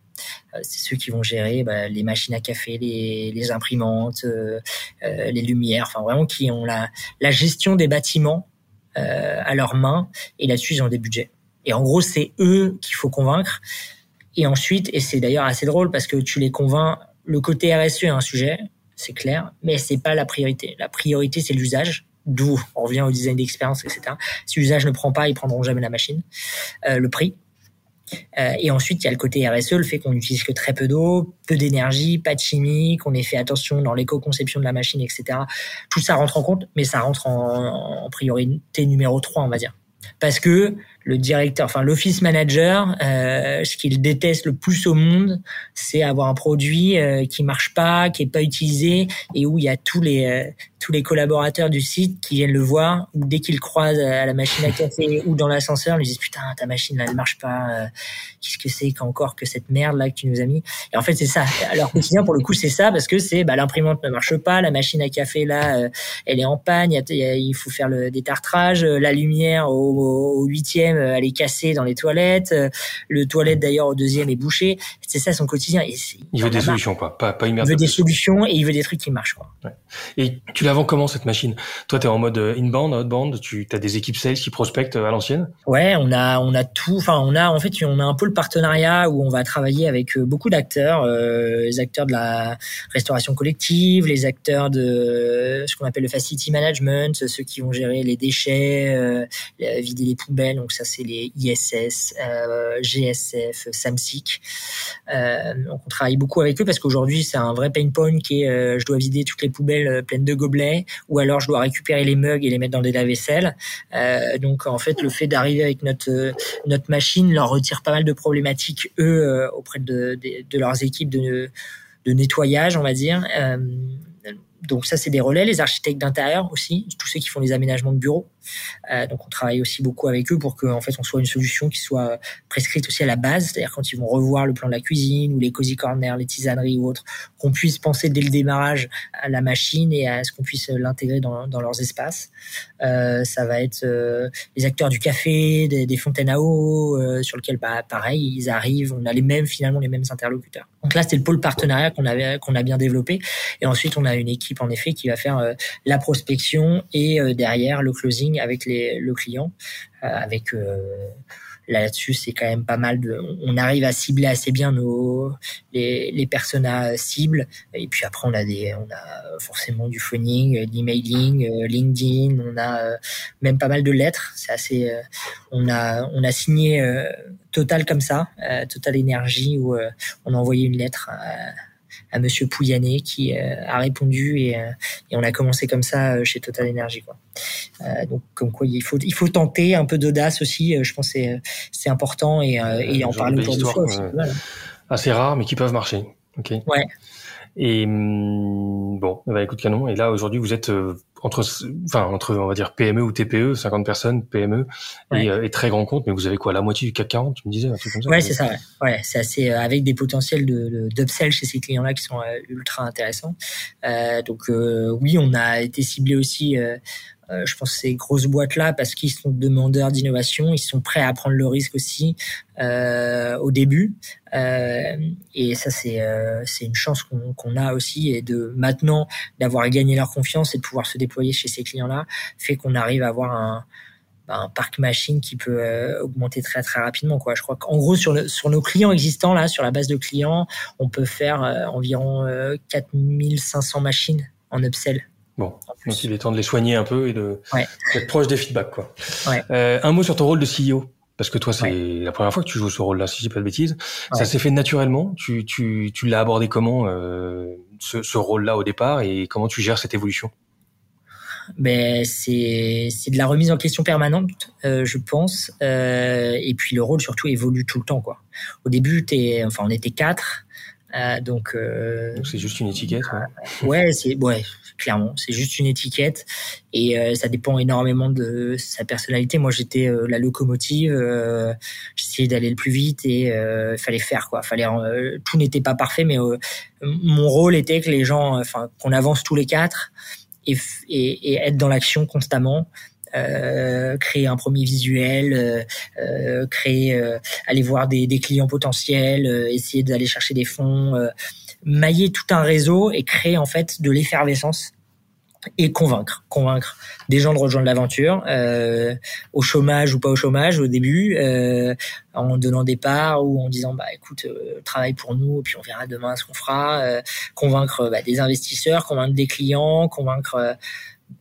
c'est ceux qui vont gérer bah, les machines à café, les, les imprimantes, les lumières, enfin vraiment qui ont la, la gestion des bâtiments à leurs mains. Et là-dessus, ils ont des budgets. Et en gros, c'est eux qu'il faut convaincre. Et ensuite, et c'est d'ailleurs assez drôle parce que tu les convaincs, le côté RSE est un sujet, c'est clair, mais c'est pas la priorité. La priorité, c'est l'usage. D'où on revient au design d'expérience, etc. Si l'usage ne prend pas, ils prendront jamais la machine. Euh, le prix. Euh, et ensuite, il y a le côté RSE, le fait qu'on n'utilise que très peu d'eau, peu d'énergie, pas de chimie, qu'on ait fait attention dans l'éco-conception de la machine, etc. Tout ça rentre en compte, mais ça rentre en, en priorité numéro 3, on va dire. Parce que le directeur, enfin l'office manager, euh, ce qu'il déteste le plus au monde, c'est avoir un produit euh, qui marche pas, qui est pas utilisé et où il y a tous les euh, tous les collaborateurs du site qui viennent le voir ou dès qu'ils croisent à la machine à café [LAUGHS] ou dans l'ascenseur, ils disent putain ta machine là elle marche pas, euh, qu'est-ce que c'est qu'encore que cette merde là que tu nous as mis? Et en fait c'est ça. Alors quotidien pour le coup c'est ça parce que c'est bah, l'imprimante ne marche pas, la machine à café là euh, elle est en panne, il faut faire le détartrage, la lumière au huitième euh, elle est cassée dans les toilettes, euh, le toilette d'ailleurs au deuxième est bouché. C'est ça son quotidien. il veut des solutions, quoi. Pas, pas Il veut des solutions et il veut des trucs qui marchent, quoi. Et tu la vends comment cette machine? Toi, tu es en mode euh, inbound, outbound. Tu as des équipes sales qui prospectent à l'ancienne? Ouais, on a, on a tout. Enfin, on a en fait, on a un peu le partenariat où on va travailler avec beaucoup d'acteurs, les acteurs de la restauration collective, les acteurs de ce qu'on appelle le facility management, ceux qui vont gérer les déchets, vider les poubelles. Donc ça c'est les ISS, euh, GSF, Samsic. Euh, on travaille beaucoup avec eux parce qu'aujourd'hui c'est un vrai pain point qui est euh, je dois vider toutes les poubelles pleines de gobelets ou alors je dois récupérer les mugs et les mettre dans des lave-vaisselle. donc en fait le fait d'arriver avec notre machine leur retire pas mal de problématiques eux auprès de, leurs équipes de nettoyage, on va dire donc ça, c'est des relais, les architectes d'intérieur aussi, tous ceux qui font les aménagements de bureaux. Euh, donc on travaille aussi beaucoup avec eux pour qu'en fait on soit une solution qui soit prescrite aussi à la base, c'est-à-dire quand ils vont revoir le plan de la cuisine ou les cozy corners, les tisaneries ou autres, qu'on puisse penser dès le démarrage à la machine et à ce qu'on puisse l'intégrer dans, leurs espaces. Euh, ça va être euh, les acteurs du café, des, fontaines à eau, euh, sur lequel bah, pareil ils arrivent, on a les mêmes finalement les mêmes interlocuteurs. Donc là c'est le pôle partenariat qu'on avait qu'on a bien développé et ensuite on a une équipe en effet qui va faire euh, la prospection et euh, derrière le closing avec le client, euh, avec là-dessus c'est quand même pas mal de on arrive à cibler assez bien nos les, les personas cibles et puis après on a des on a forcément du phoning l'emailing LinkedIn. On a même pas mal de lettres. C'est assez on a on a signé Total comme ça Total Énergie où on a envoyé une lettre à Monsieur Pouyanné qui euh, a répondu et, euh, et, on a commencé comme ça euh, chez Total Energy quoi. donc comme quoi il faut il faut tenter un peu d'audace aussi. je pense c'est c'est important et, et en parler autour de soi aussi. Assez rare mais qui peuvent marcher. Ok. Ouais. Et hum, bon, bah écoute canon. Et là aujourd'hui, vous êtes euh, entre, enfin entre, on va dire PME ou TPE, 50 personnes, PME euh, et, très grand compte. Mais vous avez quoi, la moitié du CAC 40, tu me disais un truc comme ça Ouais, c'est ça. Ouais, ouais c'est assez euh, avec des potentiels de d'upsell chez ces clients-là qui sont ultra intéressants. donc oui, on a été ciblé aussi euh, je pense ces grosses boîtes-là, parce qu'ils sont demandeurs d'innovation, ils sont prêts à prendre le risque aussi euh, au début. Euh, et ça, c'est euh, une chance qu'on a aussi, et de maintenant d'avoir gagné leur confiance et de pouvoir se déployer chez ces clients-là, fait qu'on arrive à avoir un, bah, parc machine qui peut euh, augmenter très très rapidement quoi. Je crois qu'en gros sur nos clients existants là, sur la base de clients, on peut faire euh, environ 4500 machines en upsell Bon, donc il est temps de les soigner un peu et de ouais. d'être proche des feedbacks. Quoi. Ouais. Euh, un mot sur ton rôle de CEO, parce que toi, c'est la première fois que tu joues ce rôle-là, si je dis pas de bêtises. Ça s'est fait naturellement. Tu, tu, tu l'as abordé comment euh, ce, ce rôle-là au départ et comment tu gères cette évolution? Ben c'est de la remise en question permanente, euh, je pense. Et puis le rôle surtout évolue tout le temps quoi. Au début, enfin on était quatre. Euh, donc, euh, c'est juste une étiquette. Ouais, ouais c'est ouais, clairement, c'est juste une étiquette et euh, ça dépend énormément de sa personnalité. Moi, j'étais euh, la locomotive, euh, j'essayais d'aller le plus vite et il fallait faire quoi. Fallait tout n'était pas parfait, mais mon rôle était que les gens, enfin, qu'on avance tous les quatre et, et, et être dans l'action constamment. Créer un premier visuel, créer, aller voir des, des clients potentiels, essayer d'aller chercher des fonds, mailler tout un réseau et créer en fait de l'effervescence et convaincre, convaincre des gens de rejoindre l'aventure, euh, au chômage ou pas au chômage au début, euh, en donnant des parts ou en disant bah écoute euh, travaille pour nous puis on verra demain ce qu'on fera, euh, convaincre bah, des investisseurs, convaincre des clients, convaincre euh,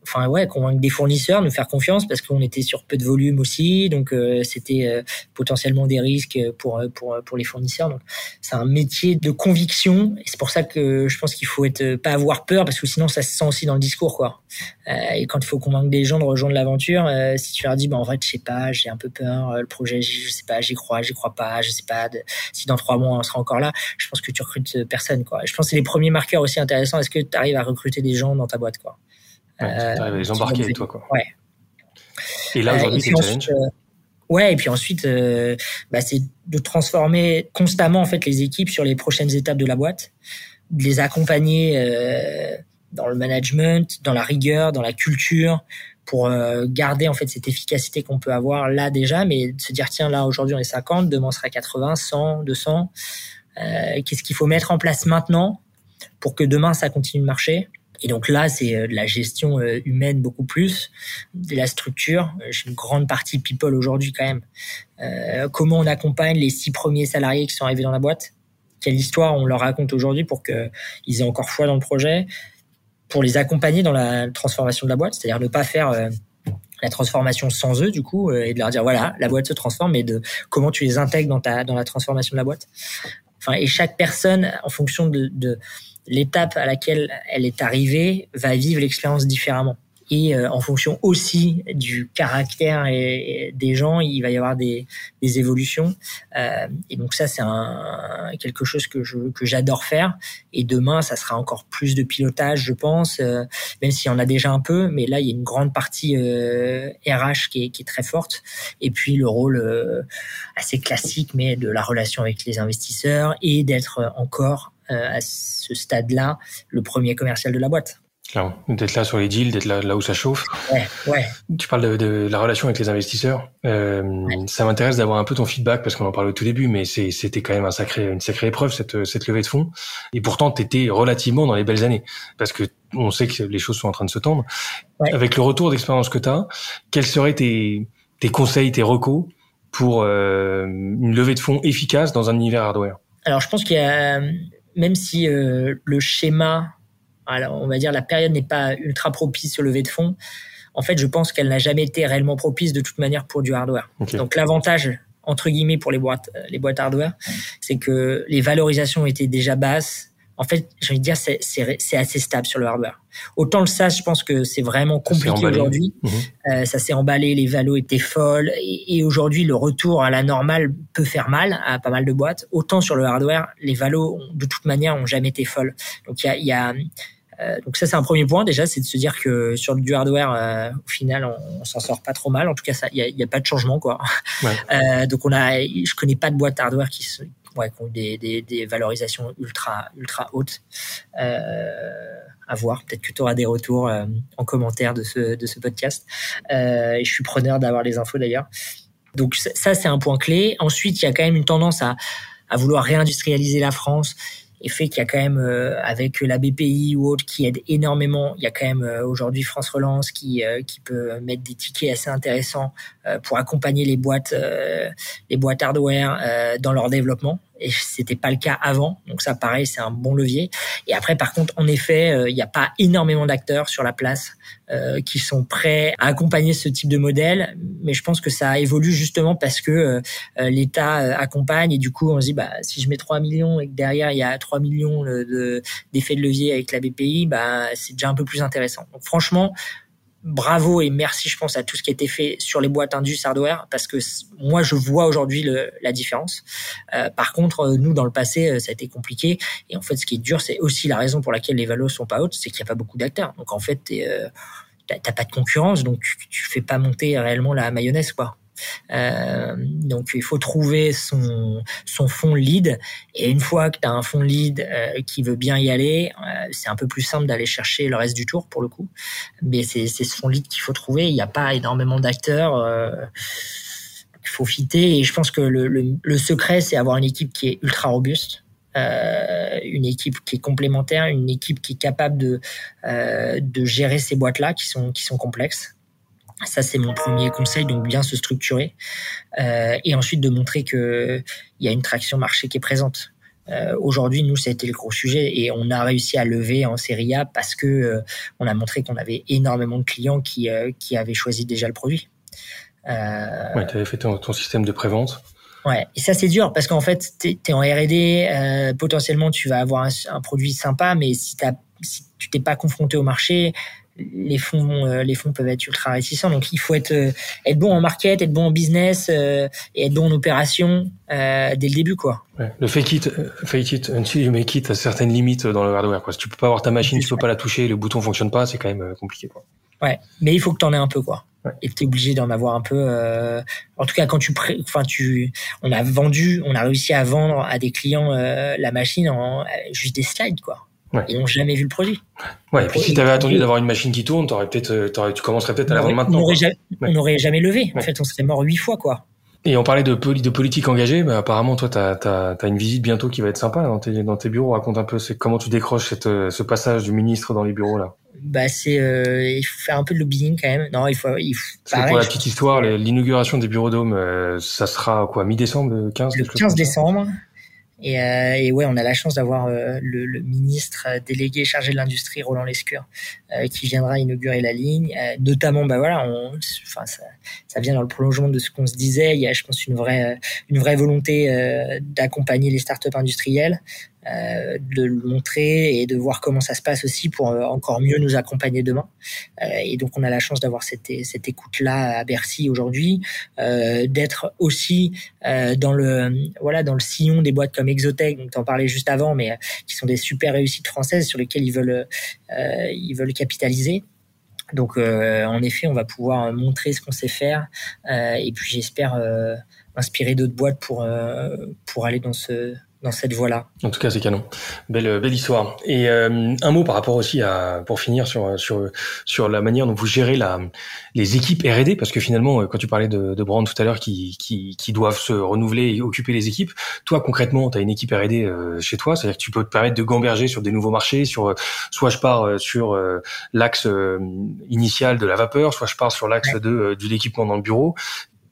enfin ouais, convaincre des fournisseurs, nous faire confiance parce qu'on était sur peu de volume aussi, donc euh, c'était euh, potentiellement des risques pour pour pour les fournisseurs. Donc c'est un métier de conviction et c'est pour ça que je pense qu'il faut être pas avoir peur parce que sinon ça se sent aussi dans le discours quoi. Euh, et quand il faut convaincre des gens de rejoindre l'aventure, si tu leur dis bah en vrai je sais pas, j'ai un peu peur, le projet je sais pas, j'y crois, j'y crois pas, je sais pas si dans trois mois on sera encore là, je pense que tu recrutes personne quoi. Je pense que c'est les premiers marqueurs aussi intéressants. Est-ce que tu arrives à recruter des gens dans ta boîte quoi? Ouais, euh, les embarquer avec toi, quoi. Ouais. Et là, aujourd'hui, c'est challenge. Euh, ouais, et puis ensuite, euh, bah, c'est de transformer constamment en fait les équipes sur les prochaines étapes de la boîte, de les accompagner euh, dans le management, dans la rigueur, dans la culture, pour euh, garder en fait cette efficacité qu'on peut avoir là déjà, mais de se dire tiens là aujourd'hui on est 50, demain on sera 80, 100, 200. Qu'est-ce qu'il faut mettre en place maintenant pour que demain ça continue de marcher? Et donc là, c'est euh, de la gestion euh, humaine beaucoup plus, de la structure. Euh, j'ai une grande partie people aujourd'hui quand même. Euh, comment on accompagne les six premiers salariés qui sont arrivés dans la boîte? Quelle histoire on leur raconte aujourd'hui pour qu'ils aient encore foi dans le projet? Pour les accompagner dans la transformation de la boîte, c'est-à-dire ne pas faire la transformation sans eux du coup et de leur dire voilà la boîte se transforme mais de comment tu les intègres dans ta dans la transformation de la boîte? Enfin et chaque personne en fonction de, de l'étape à laquelle elle est arrivée va vivre l'expérience différemment. Et euh, en fonction aussi du caractère et, des gens, il va y avoir des, des évolutions. Euh, et donc ça, c'est un, quelque chose que je que j'adore faire. Et demain, ça sera encore plus de pilotage, je pense, euh, même s'il y en a déjà un peu. Mais là, il y a une grande partie RH euh, qui est, qui est très forte. Et puis le rôle assez classique, mais de la relation avec les investisseurs et d'être encore euh, à ce stade-là le premier commercial de la boîte. Clairement. D'être là sur les deals, d'être là, là où ça chauffe. Ouais, ouais. Tu parles de, la relation avec les investisseurs. Euh, Ça m'intéresse d'avoir un peu ton feedback parce qu'on en parlait au tout début, mais c'était quand même un sacré, une sacrée épreuve cette, cette levée de fonds. Et pourtant, tu étais relativement dans les belles années parce que on sait que les choses sont en train de se tendre. Avec le retour d'expérience que tu as, quels seraient tes, tes conseils, tes recos pour euh, une levée de fonds efficace dans un univers hardware? Alors, je pense qu'il y a même si euh, le schéma, alors on va dire la période n'est pas ultra propice au lever de fonds, en fait, je pense qu'elle n'a jamais été réellement propice de toute manière pour du hardware. Donc l'avantage entre guillemets pour les boîtes euh, les boîtes hardware, c'est que les valorisations étaient déjà basses en fait, j'ai envie de dire, c'est, c'est, assez stable sur le hardware. Autant le SaaS, je pense que c'est vraiment compliqué aujourd'hui. Mhm. Euh, ça s'est emballé, les valos étaient folles. Et, aujourd'hui, le retour à la normale peut faire mal à pas mal de boîtes. Autant sur le hardware, les valos, de toute manière, ont jamais été folles. Donc, il y a, y a euh, donc ça c'est un premier point déjà, c'est de se dire que sur du hardware, euh, au final, on, on s'en sort pas trop mal. En tout cas, il y a, y a, pas de changement quoi. Ouais. [LAUGHS] Donc on a, je connais pas de boîte hardware qui, ouais, des, des, valorisations ultra, ultra hautes. Euh, à voir. Peut-être que tu auras des retours euh, en commentaire de ce, de ce podcast. Euh, je suis preneur d'avoir les infos d'ailleurs. Donc ça, c'est un point clé. Ensuite, il y a quand même une tendance à, à vouloir réindustrialiser la France et fait qu'il y a quand même euh, avec la BPI ou autre qui aide énormément. Il y a quand même euh, aujourd'hui France Relance qui euh, qui peut mettre des tickets assez intéressants pour accompagner les boîtes les boîtes hardware dans leur développement et c'était pas le cas avant. Donc ça, pareil, c'est un bon levier. Et après, par contre, en effet, il n'y a pas énormément d'acteurs sur la place euh, qui sont prêts à accompagner ce type de modèle. Mais je pense que ça évolue justement parce que euh, l'État accompagne et du coup, on se dit, bah, si je mets 3 millions et que derrière, il y a 3 millions d'effets de, de levier avec la BPI, bah, c'est déjà un peu plus intéressant. Donc franchement, bravo et merci, je pense, à tout ce qui a été fait sur les boîtes Indus hardware parce que moi, je vois aujourd'hui la différence. Euh, par contre, euh, nous, dans le passé, euh, ça a été compliqué. Et en fait, ce qui est dur, c'est aussi la raison pour laquelle les valos sont pas hautes, c'est qu'il n'y a pas beaucoup d'acteurs. Donc, en fait, euh, t'as pas de concurrence, donc tu fais pas monter réellement la mayonnaise, quoi. Donc il faut trouver son son fond lead et une fois que tu as un fond lead qui veut bien y aller, c'est un peu plus simple d'aller chercher le reste du tour pour le coup. Mais c'est ce fond lead qu'il faut trouver. Il n'y a pas énormément d'acteurs. il faut fitter et je pense que le, secret c'est avoir une équipe qui est ultra robuste euh, une équipe qui est complémentaire, une équipe qui est capable de, euh, gérer ces boîtes-là qui sont complexes. Ça, c'est mon premier conseil, donc bien se structurer. Euh, et ensuite de montrer qu'il y a une traction marché qui est présente. Euh, Aujourd'hui, nous, ça a été le gros sujet et on a réussi à lever en série A parce que euh, on a montré qu'on avait énormément de clients qui, qui avaient choisi déjà le produit. Euh... Ouais, tu avais fait ton, ton système de prévente. Ouais, et ça c'est dur parce qu'en fait, tu es, en R&D, potentiellement tu vas avoir un, un, produit sympa, mais si, as, si tu t'es pas confronté au marché, les fonds, euh, les fonds peuvent être ultra réticents. Donc il faut être, euh, être bon en market, être bon en business euh, et être bon en opération dès le début, quoi. Ouais. Le fake it, fake it until you make it a certaines limites dans le hardware. Quoi. Si tu peux pas avoir ta machine, tu peux pas la toucher, le bouton fonctionne pas, c'est quand même compliqué. Quoi. Ouais, mais il faut que tu en aies un peu, quoi. Ouais. Et tu es obligé d'en avoir un peu. Euh... En tout cas, quand tu, pré... enfin, tu, on a vendu, on a réussi à vendre à des clients euh, la machine en juste des slides, quoi. Ouais. Ils n'ont jamais vu le produit. Ouais. Et puis si tu avais attendu d'avoir une machine qui tourne, aurais peut-être, euh, tu commencerais peut-être à la vendre maintenant. On n'aurait jamais, jamais, levé. En fait, on serait mort huit fois, quoi. Et on parlait de, de politique engagée, bah, apparemment toi tu as, as, une visite bientôt qui va être sympa dans tes, dans tes bureaux. Raconte un peu comment tu décroches cette, euh, ce passage du ministre dans les bureaux là? Bah c'est euh, il faut faire un peu de lobbying quand même. Non il faut il faut. Pareil, pour la petite histoire, l'inauguration des bureaux d'Home, euh, ça sera quoi mi-décembre, le 15 Le 15 décembre. Et, euh, et, ouais, on a la chance d'avoir euh, le, le, ministre délégué chargé de l'industrie, Roland Lescure, euh, qui viendra inaugurer la ligne. Euh, notamment, bah voilà, on, enfin ça, ça, vient dans le prolongement de ce qu'on se disait. Il y a, je pense, une vraie, une vraie volonté euh, d'accompagner les startups industrielles. Euh, de le montrer et de voir comment ça se passe aussi pour euh, encore mieux nous accompagner demain. Euh, et donc on a la chance d'avoir cette, cette écoute-là à Bercy aujourd'hui, d'être aussi dans le voilà dans le sillon des boîtes comme Exotech, dont en parlais juste avant, mais qui sont des super réussites françaises sur lesquelles ils veulent ils veulent capitaliser. Donc en effet, on va pouvoir montrer ce qu'on sait faire et puis j'espère inspirer d'autres boîtes pour pour aller dans ce dans cette voie-là. En tout cas, c'est canon. Belle, belle histoire. Et euh, un mot par rapport aussi à, pour finir sur sur sur la manière dont vous gérez la les équipes R&D, parce que finalement, quand tu parlais de, de Brand tout à l'heure, qui, qui qui doivent se renouveler et occuper les équipes, toi concrètement, tu as une équipe R&D euh, chez toi, c'est-à-dire que tu peux te permettre de gamberger sur des nouveaux marchés, sur soit je pars euh, sur euh, l'axe euh, initial de la vapeur, soit je pars sur l'axe ouais. de de l'équipement dans le bureau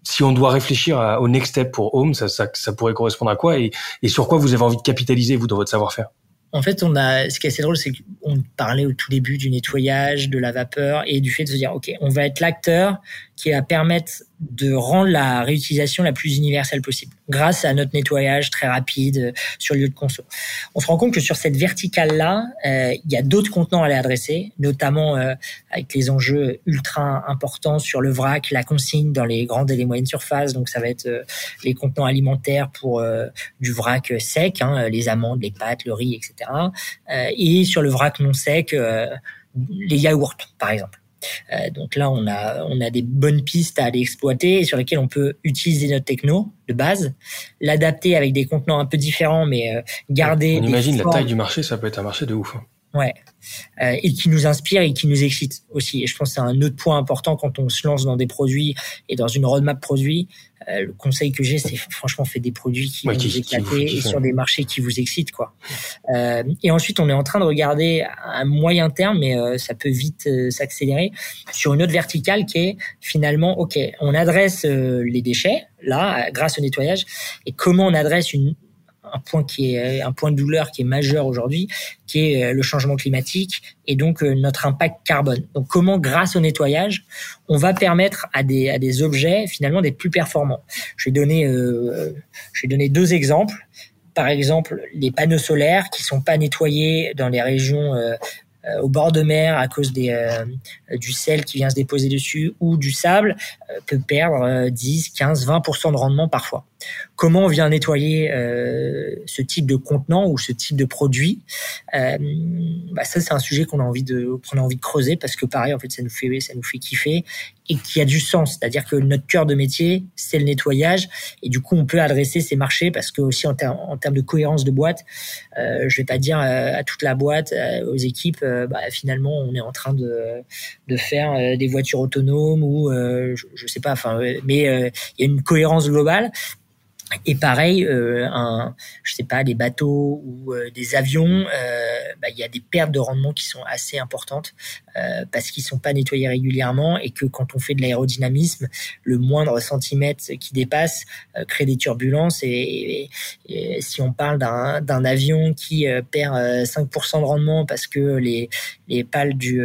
si on doit réfléchir au next step pour Home, ça, ça, ça, pourrait correspondre à quoi et, et sur quoi vous avez envie de capitaliser, vous, dans votre savoir-faire? En fait, on a, ce qui est assez drôle, c'est qu'on parlait au tout début du nettoyage, de la vapeur et du fait de se dire, OK, on va être l'acteur qui va permettre de rendre la réutilisation la plus universelle possible grâce à notre nettoyage très rapide euh, sur lieu de conso. On se rend compte que sur cette verticale-là, euh, il y a d'autres contenants à aller adresser, notamment euh, avec les enjeux ultra importants sur le vrac, la consigne dans les grandes et les moyennes surfaces. Donc ça va être les contenants alimentaires pour du vrac sec, hein, les amandes, les pâtes, le riz, etc. et sur le vrac non sec, les yaourts, par exemple. Euh, donc là, on a, on a des bonnes pistes à aller exploiter sur lesquelles on peut utiliser notre techno de base, l'adapter avec des contenants un peu différents, mais euh, garder. On imagine la taille du marché, ça peut être un marché de ouf. Ouais. Euh, et qui nous inspire et qui nous excite aussi. Et je pense que c'est un autre point important quand on se lance dans des produits et dans une roadmap produit. Euh, le conseil que j'ai, c'est franchement fait des produits qui ouais, vont qui, vous éclater qui vous, sur des marchés qui vous excitent, quoi. Euh, et ensuite, on est en train de regarder à moyen terme, mais euh, ça peut vite euh, s'accélérer sur une autre verticale qui est finalement, ok, on adresse euh, les déchets là grâce au nettoyage, et comment on adresse une un point qui est un point de douleur qui est majeur aujourd'hui, qui est euh, le changement climatique et donc euh, notre impact carbone. Donc comment, grâce au nettoyage, on va permettre à des à des objets finalement d'être plus performants? Je vais donner euh, deux exemples. Par exemple, les panneaux solaires qui sont pas nettoyés dans les régions au bord de mer à cause des, euh, du sel qui vient se déposer dessus ou du sable euh, peut perdre euh, 10, 15, 20% de rendement parfois. Comment on vient nettoyer euh, ce type de contenant ou ce type de produit bah Ça, c'est un sujet qu'on a envie de a envie de creuser parce que pareil, en fait, ça nous fait ça nous fait kiffer et qui a du sens. C'est-à-dire que notre cœur de métier, c'est le nettoyage. Et du coup, on peut adresser ces marchés parce que aussi en, termes de cohérence de boîte, euh, je vais pas dire euh, à toute la boîte, euh, aux équipes, euh, bah, finalement, on est en train de, de faire des voitures autonomes ou je, je sais pas. Enfin, mais il y a une cohérence globale. Et pareil, euh, un, je sais pas, des bateaux ou euh, des avions, euh, bah, il y a des pertes de rendement qui sont assez importantes euh, parce qu'ils sont pas nettoyés régulièrement et que quand on fait de l'aérodynamisme, le moindre centimètre qui dépasse euh, crée des turbulences. Et, et, si on parle d'un avion qui perd 5% de rendement parce que les, les pales du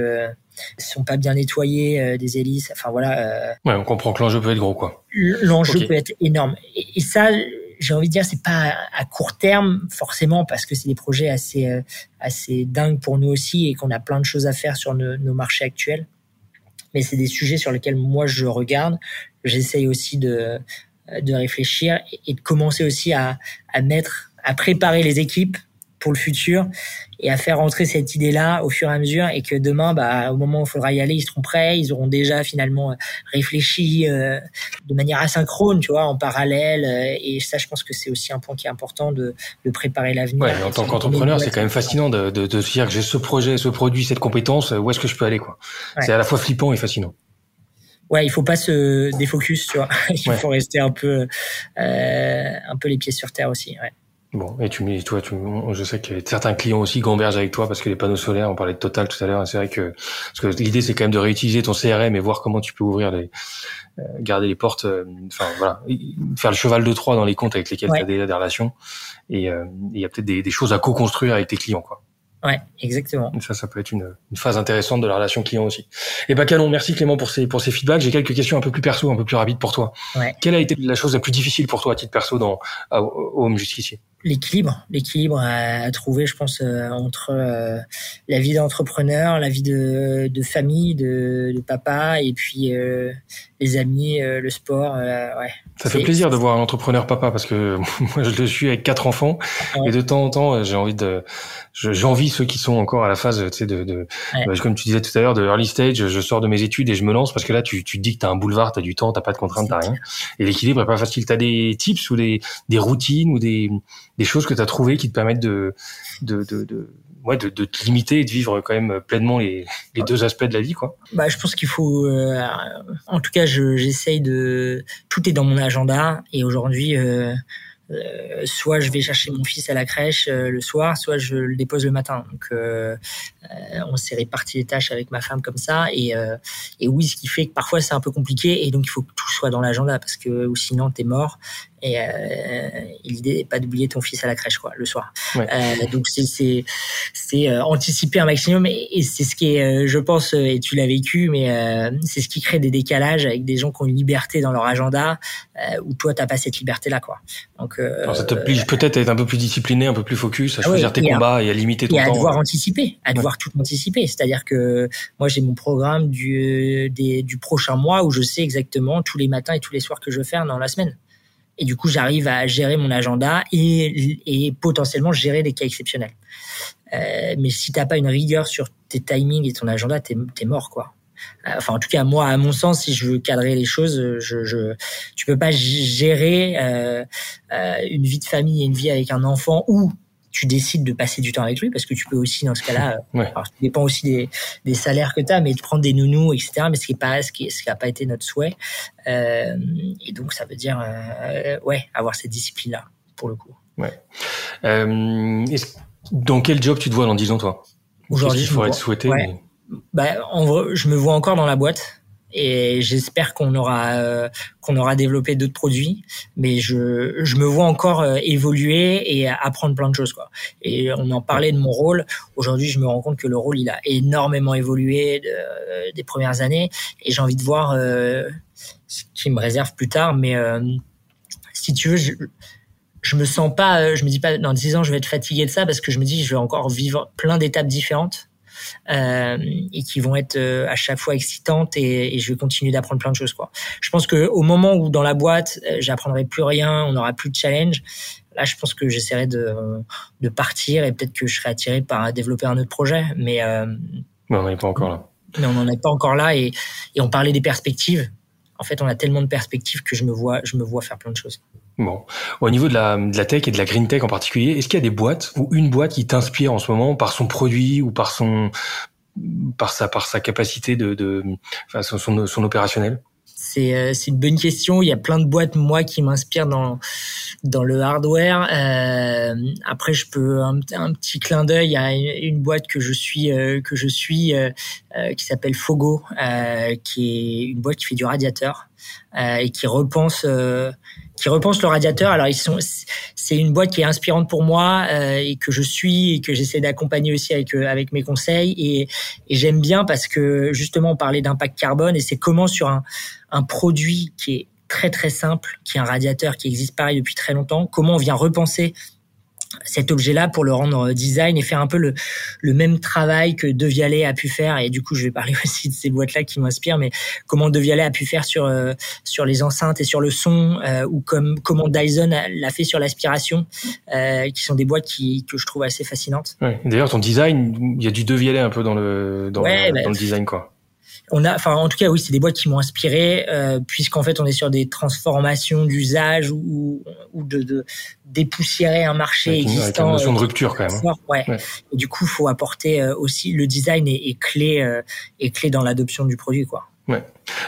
sont pas bien nettoyés, euh, des hélices. Enfin voilà. Euh, ouais, on comprend que l'enjeu peut être gros, quoi. L'enjeu peut être énorme. Et, ça, j'ai envie de dire, c'est pas à court terme forcément parce que c'est des projets assez euh, assez dingues pour nous aussi et qu'on a plein de choses à faire sur nos, marchés actuels. Mais c'est des sujets sur lesquels moi je regarde. J'essaye aussi de de réfléchir et de commencer aussi à, à mettre, à préparer les équipes pour le futur et à faire rentrer cette idée-là au fur et à mesure et que demain, bah, au moment où il faudra y aller, ils seront prêts, ils auront déjà finalement euh, réfléchi euh, de manière asynchrone, tu vois, en parallèle. Euh, et ça, je pense que c'est aussi un point qui est important de, de préparer l'avenir. Ouais, en tant qu'entrepreneur, c'est quand même fascinant de, de, de se dire que j'ai ce projet, ce produit, cette compétence, où est-ce que je peux aller, quoi. C'est à la fois flippant et fascinant ouais, il faut pas se défocus, tu vois. [LAUGHS] il faut rester un peu, euh, un peu les pieds sur terre aussi. Ouais. Bon, et tu me toi, tu, je sais que certains clients aussi gambergent avec toi parce que les panneaux solaires, on parlait de Total tout à l'heure, c'est vrai que, parce que l'idée c'est quand même de réutiliser ton CRM et voir comment tu peux ouvrir les, euh, garder les portes, euh, enfin voilà, faire le cheval de Troie dans les comptes avec lesquels tu as déjà des relations et euh, il y a peut-être des, des, choses à co-construire avec tes clients, quoi. Ouais, exactement. ça, ça peut être une, une, phase intéressante de la relation client aussi. Et ben canon, merci Clément pour ces pour ces feedbacks. J'ai quelques questions un peu plus perso, un peu plus rapides pour toi. Ouais. Quelle a été la chose la plus difficile pour toi à titre perso dans Home Justicier? L'équilibre, l'équilibre à trouver, je pense, euh, entre euh, la vie d'entrepreneur, la vie de, de famille, de, de, papa, et puis euh, les amis, le sport. ouais. Ça fait plaisir de voir un entrepreneur papa parce que [LAUGHS] moi je le suis avec quatre enfants. Et de temps en temps j'ai envie de j'envie ceux qui sont encore à la phase tu sais de, de bah, comme tu disais tout à l'heure de early stage je sors de mes études et je me lance parce que là tu tu te dis que tu as un boulevard tu as du temps t'as pas de contraintes t'as rien. et l'équilibre est pas facile. Tu as des tips ou des des routines ou des des choses que tu as trouvées qui te permettent de, de, de, de ouais, de, de, te limiter et de vivre quand même pleinement les, les deux aspects de la vie, quoi. Bah, je pense qu'il faut, euh, en tout cas, j'essaye de, tout est dans mon agenda et aujourd'hui, euh, euh, soit je vais chercher mon fils à la crèche le soir, soit je le dépose le matin. Donc, on s'est réparti les tâches avec ma femme comme ça. Et, et oui, ce qui fait que parfois c'est un peu compliqué et donc il faut que tout soit dans l'agenda parce que ou sinon t'es mort. Et, l'idée n'est pas d'oublier ton fils à la crèche quoi le soir. donc c'est c'est c'est anticiper un maximum et, c'est ce qui est, je pense, et tu l'as vécu, mais c'est ce qui crée des décalages avec des gens qui ont une liberté dans leur agenda où toi t'as pas cette liberté là quoi. Donc ça t'oblige peut-être à être un peu plus discipliné, un peu plus focus, à ah choisir tes combats et à limiter ton et temps. à devoir anticiper, à devoir tout anticiper. C'est-à-dire que moi j'ai mon programme du, des, du prochain mois où je sais exactement tous les matins et tous les soirs que je veux faire dans la semaine. Et du coup, j'arrive à gérer mon agenda et, et potentiellement gérer des cas exceptionnels. Euh, mais si t'as pas une rigueur sur tes timings et ton agenda, t'es es mort, quoi. Euh, enfin en tout cas moi à mon sens si je veux cadrer les choses je, je tu peux pas gérer euh, euh, une vie de famille et une vie avec un enfant ou tu décides de passer du temps avec lui parce que tu peux aussi dans ce cas-là [LAUGHS] ouais. alors, ça dépend aussi des, des salaires que tu as mais de prendre des nounous etc mais ce qui est pas ce qui ce qui a pas été notre souhait euh, et donc ça veut dire euh, ouais avoir cette discipline là pour le coup. Ouais. Euh, dans quel job tu te vois dans 10 ans toi? Aujourd'hui il faudrait te souhaiter ouais. bah, je me vois encore dans la boîte et j'espère qu'on aura euh, qu'on aura développé d'autres produits. Mais je je me vois encore euh, évoluer et apprendre plein de choses et on en parlait de mon rôle. Aujourd'hui je me rends compte que le rôle il a énormément évolué de, des premières années. Et j'ai envie de voir euh, ce qui me réserve plus tard. Mais si tu veux je, je me sens pas je me dis pas dans 10 ans je vais être fatigué de ça parce que je me dis je vais encore vivre plein d'étapes différentes. euh, et qui vont être euh, à chaque fois excitantes et, et je vais continuer d'apprendre plein de choses quoi. Je pense que au moment où dans la boîte euh, j'apprendrai plus rien, on n'aura plus de challenge, là je pense que j'essaierai de de partir et peut-être que je serai attiré par développer un autre projet, mais non, on n'est pas encore là. mais on n'en est pas encore là. Et, et on parlait des perspectives. En fait, on a tellement de perspectives que je me vois, je me vois faire plein de choses. Bon, au niveau de la, de la tech et de la green tech en particulier, est-ce qu'il y a des boîtes ou une boîte qui t'inspire en ce moment par son produit ou par son par sa par sa capacité de, de enfin, son, son opérationnel? C'est c'est une bonne question. Il y a plein de boîtes moi qui m'inspirent dans dans le hardware. Euh, après, je peux un, petit clin d'œil. A une, boîte que je suis euh, que je suis euh, euh qui s'appelle Fogo, euh, qui est une boîte qui fait du radiateur et qui repense qui repense le radiateur. Alors ils sont, c'est une boîte qui est inspirante pour moi euh, et que je suis et que j'essaie d'accompagner aussi avec avec mes conseils et, et j'aime bien parce que justement on parlait d'impact carbone et c'est comment sur un un produit qui est très très simple, qui est un radiateur qui existe pareil depuis très longtemps, comment on vient repenser cet objet-là pour le rendre design et faire un peu le, le même travail que De Vialet a pu faire. Et du coup, je vais parler [LAUGHS] aussi de ces boîtes-là qui m'inspirent, mais comment De Vialet a pu faire sur euh, sur les enceintes et sur le son, euh, ou comme comment Dyson l'a fait sur l'aspiration, euh, qui sont des boîtes qui que je trouve assez fascinantes. Ouais. D'ailleurs, ton design, il y a du De Vialet un peu dans le dans, ouais, bah, dans le design, quoi on a, enfin en tout cas oui, c'est des boîtes qui m'ont inspiré euh, puisqu'en fait on est sur des transformations d'usage ou, ou de, de dépoussiérer un marché existant. Avec une notion de rupture quand même. Hein. ouais. Et du coup, faut apporter euh, aussi le design est, est clé euh, est clé dans l'adoption du produit quoi. Ouais.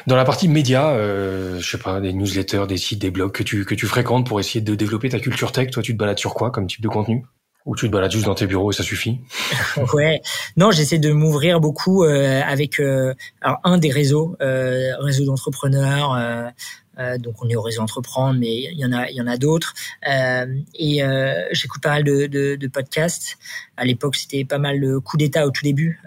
Dans la partie média, euh, je sais pas, des newsletters, des sites, des blogs que tu que tu fréquentes pour essayer de développer ta culture tech, toi tu te balades sur quoi comme type de contenu? Ou tu te balades juste dans tes bureaux et ça suffit [LAUGHS] Ouais. Non, j'essaie de m'ouvrir beaucoup euh, avec euh, un des réseaux, euh, réseau d'entrepreneurs. Euh, donc on est au réseau entreprendre, mais il y en a, il y en a d'autres. et j'écoute pas mal de, podcasts. À l'époque, c'était pas mal le coup d'état au tout début.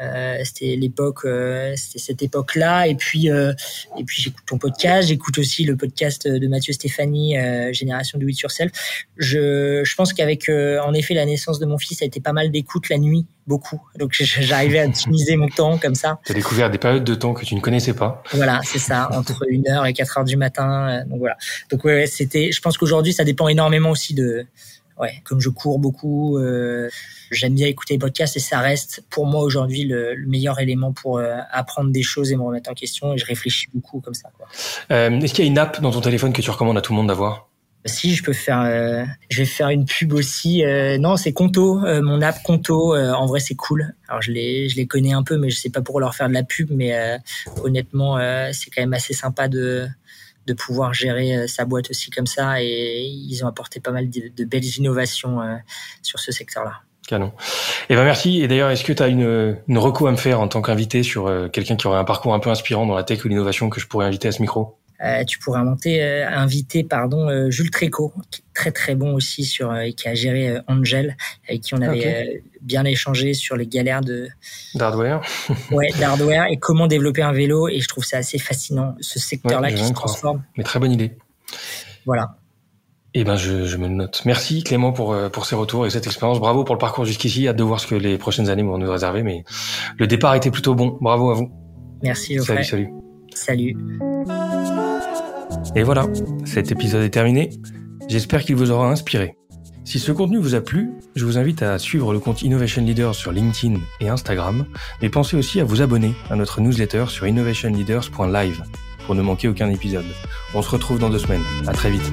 Euh, c'était l'époque, euh, c'était cette époque-là. Et puis, euh, et puis j'écoute ton podcast, j'écoute aussi le podcast de Mathieu Stéphanie, Génération Do It Yourself. Je, je pense qu'avec, en effet, la naissance de mon fils, ça a été pas mal d'écoute la nuit, beaucoup. Donc j'arrivais à optimiser mon temps comme ça. Tu as découvert des périodes de temps que tu ne connaissais pas. Voilà, c'est ça, entre 1h et 4h du matin. Donc voilà. Donc ouais, c'était. Je pense qu'aujourd'hui, ça dépend énormément aussi de ouais, comme je cours beaucoup, euh, j'aime bien écouter les podcasts et ça reste pour moi aujourd'hui le, le, meilleur élément pour euh, apprendre des choses et me remettre en question et je réfléchis beaucoup comme ça. Quoi. Euh, Est-ce qu'il y a une app dans ton téléphone que tu recommandes à tout le monde d'avoir? Si je peux faire, euh, je vais faire une pub aussi. Euh, non, c'est Conto, euh, mon app Conto. en vrai, c'est cool. Alors je les, je les connais un peu, mais je sais pas pour leur faire de la pub. Mais honnêtement, c'est quand même assez sympa de de pouvoir gérer euh, sa boîte aussi comme ça. Et ils ont apporté pas mal de, belles innovations euh, sur ce secteur-là. Canon. Eh ben merci. Et d'ailleurs, est-ce que tu as une, une reco à me faire en tant qu'invité sur euh, quelqu'un qui aurait un parcours un peu inspirant dans la tech ou l'innovation que je pourrais inviter à ce micro? Euh, tu pourrais monter, euh, inviter pardon euh, Jules Tréco, qui est très très bon aussi sur et qui a géré Angel, avec qui on avait bien échangé sur les galères de d'hardware. [LAUGHS] ouais, d'hardware et comment développer un vélo. Et je trouve ça assez fascinant ce secteur-là qui se transforme. Mais très bonne idée. Voilà. Eh ben, je, je, me le note. Merci Clément pour pour ces retours et cette expérience. Bravo pour le parcours jusqu'ici. Hâte de voir ce que les prochaines années vont nous réserver. Mais le départ était plutôt bon. Bravo à vous. Merci. Geoffrey. Salut, salut. Salut. Et voilà, cet épisode est terminé. J'espère qu'il vous aura inspiré. Si ce contenu vous a plu, je vous invite à suivre le compte Innovation Leaders sur LinkedIn et Instagram, mais pensez aussi à vous abonner à notre newsletter sur innovationleaders.live pour ne manquer aucun épisode. On se retrouve dans deux semaines. À très vite.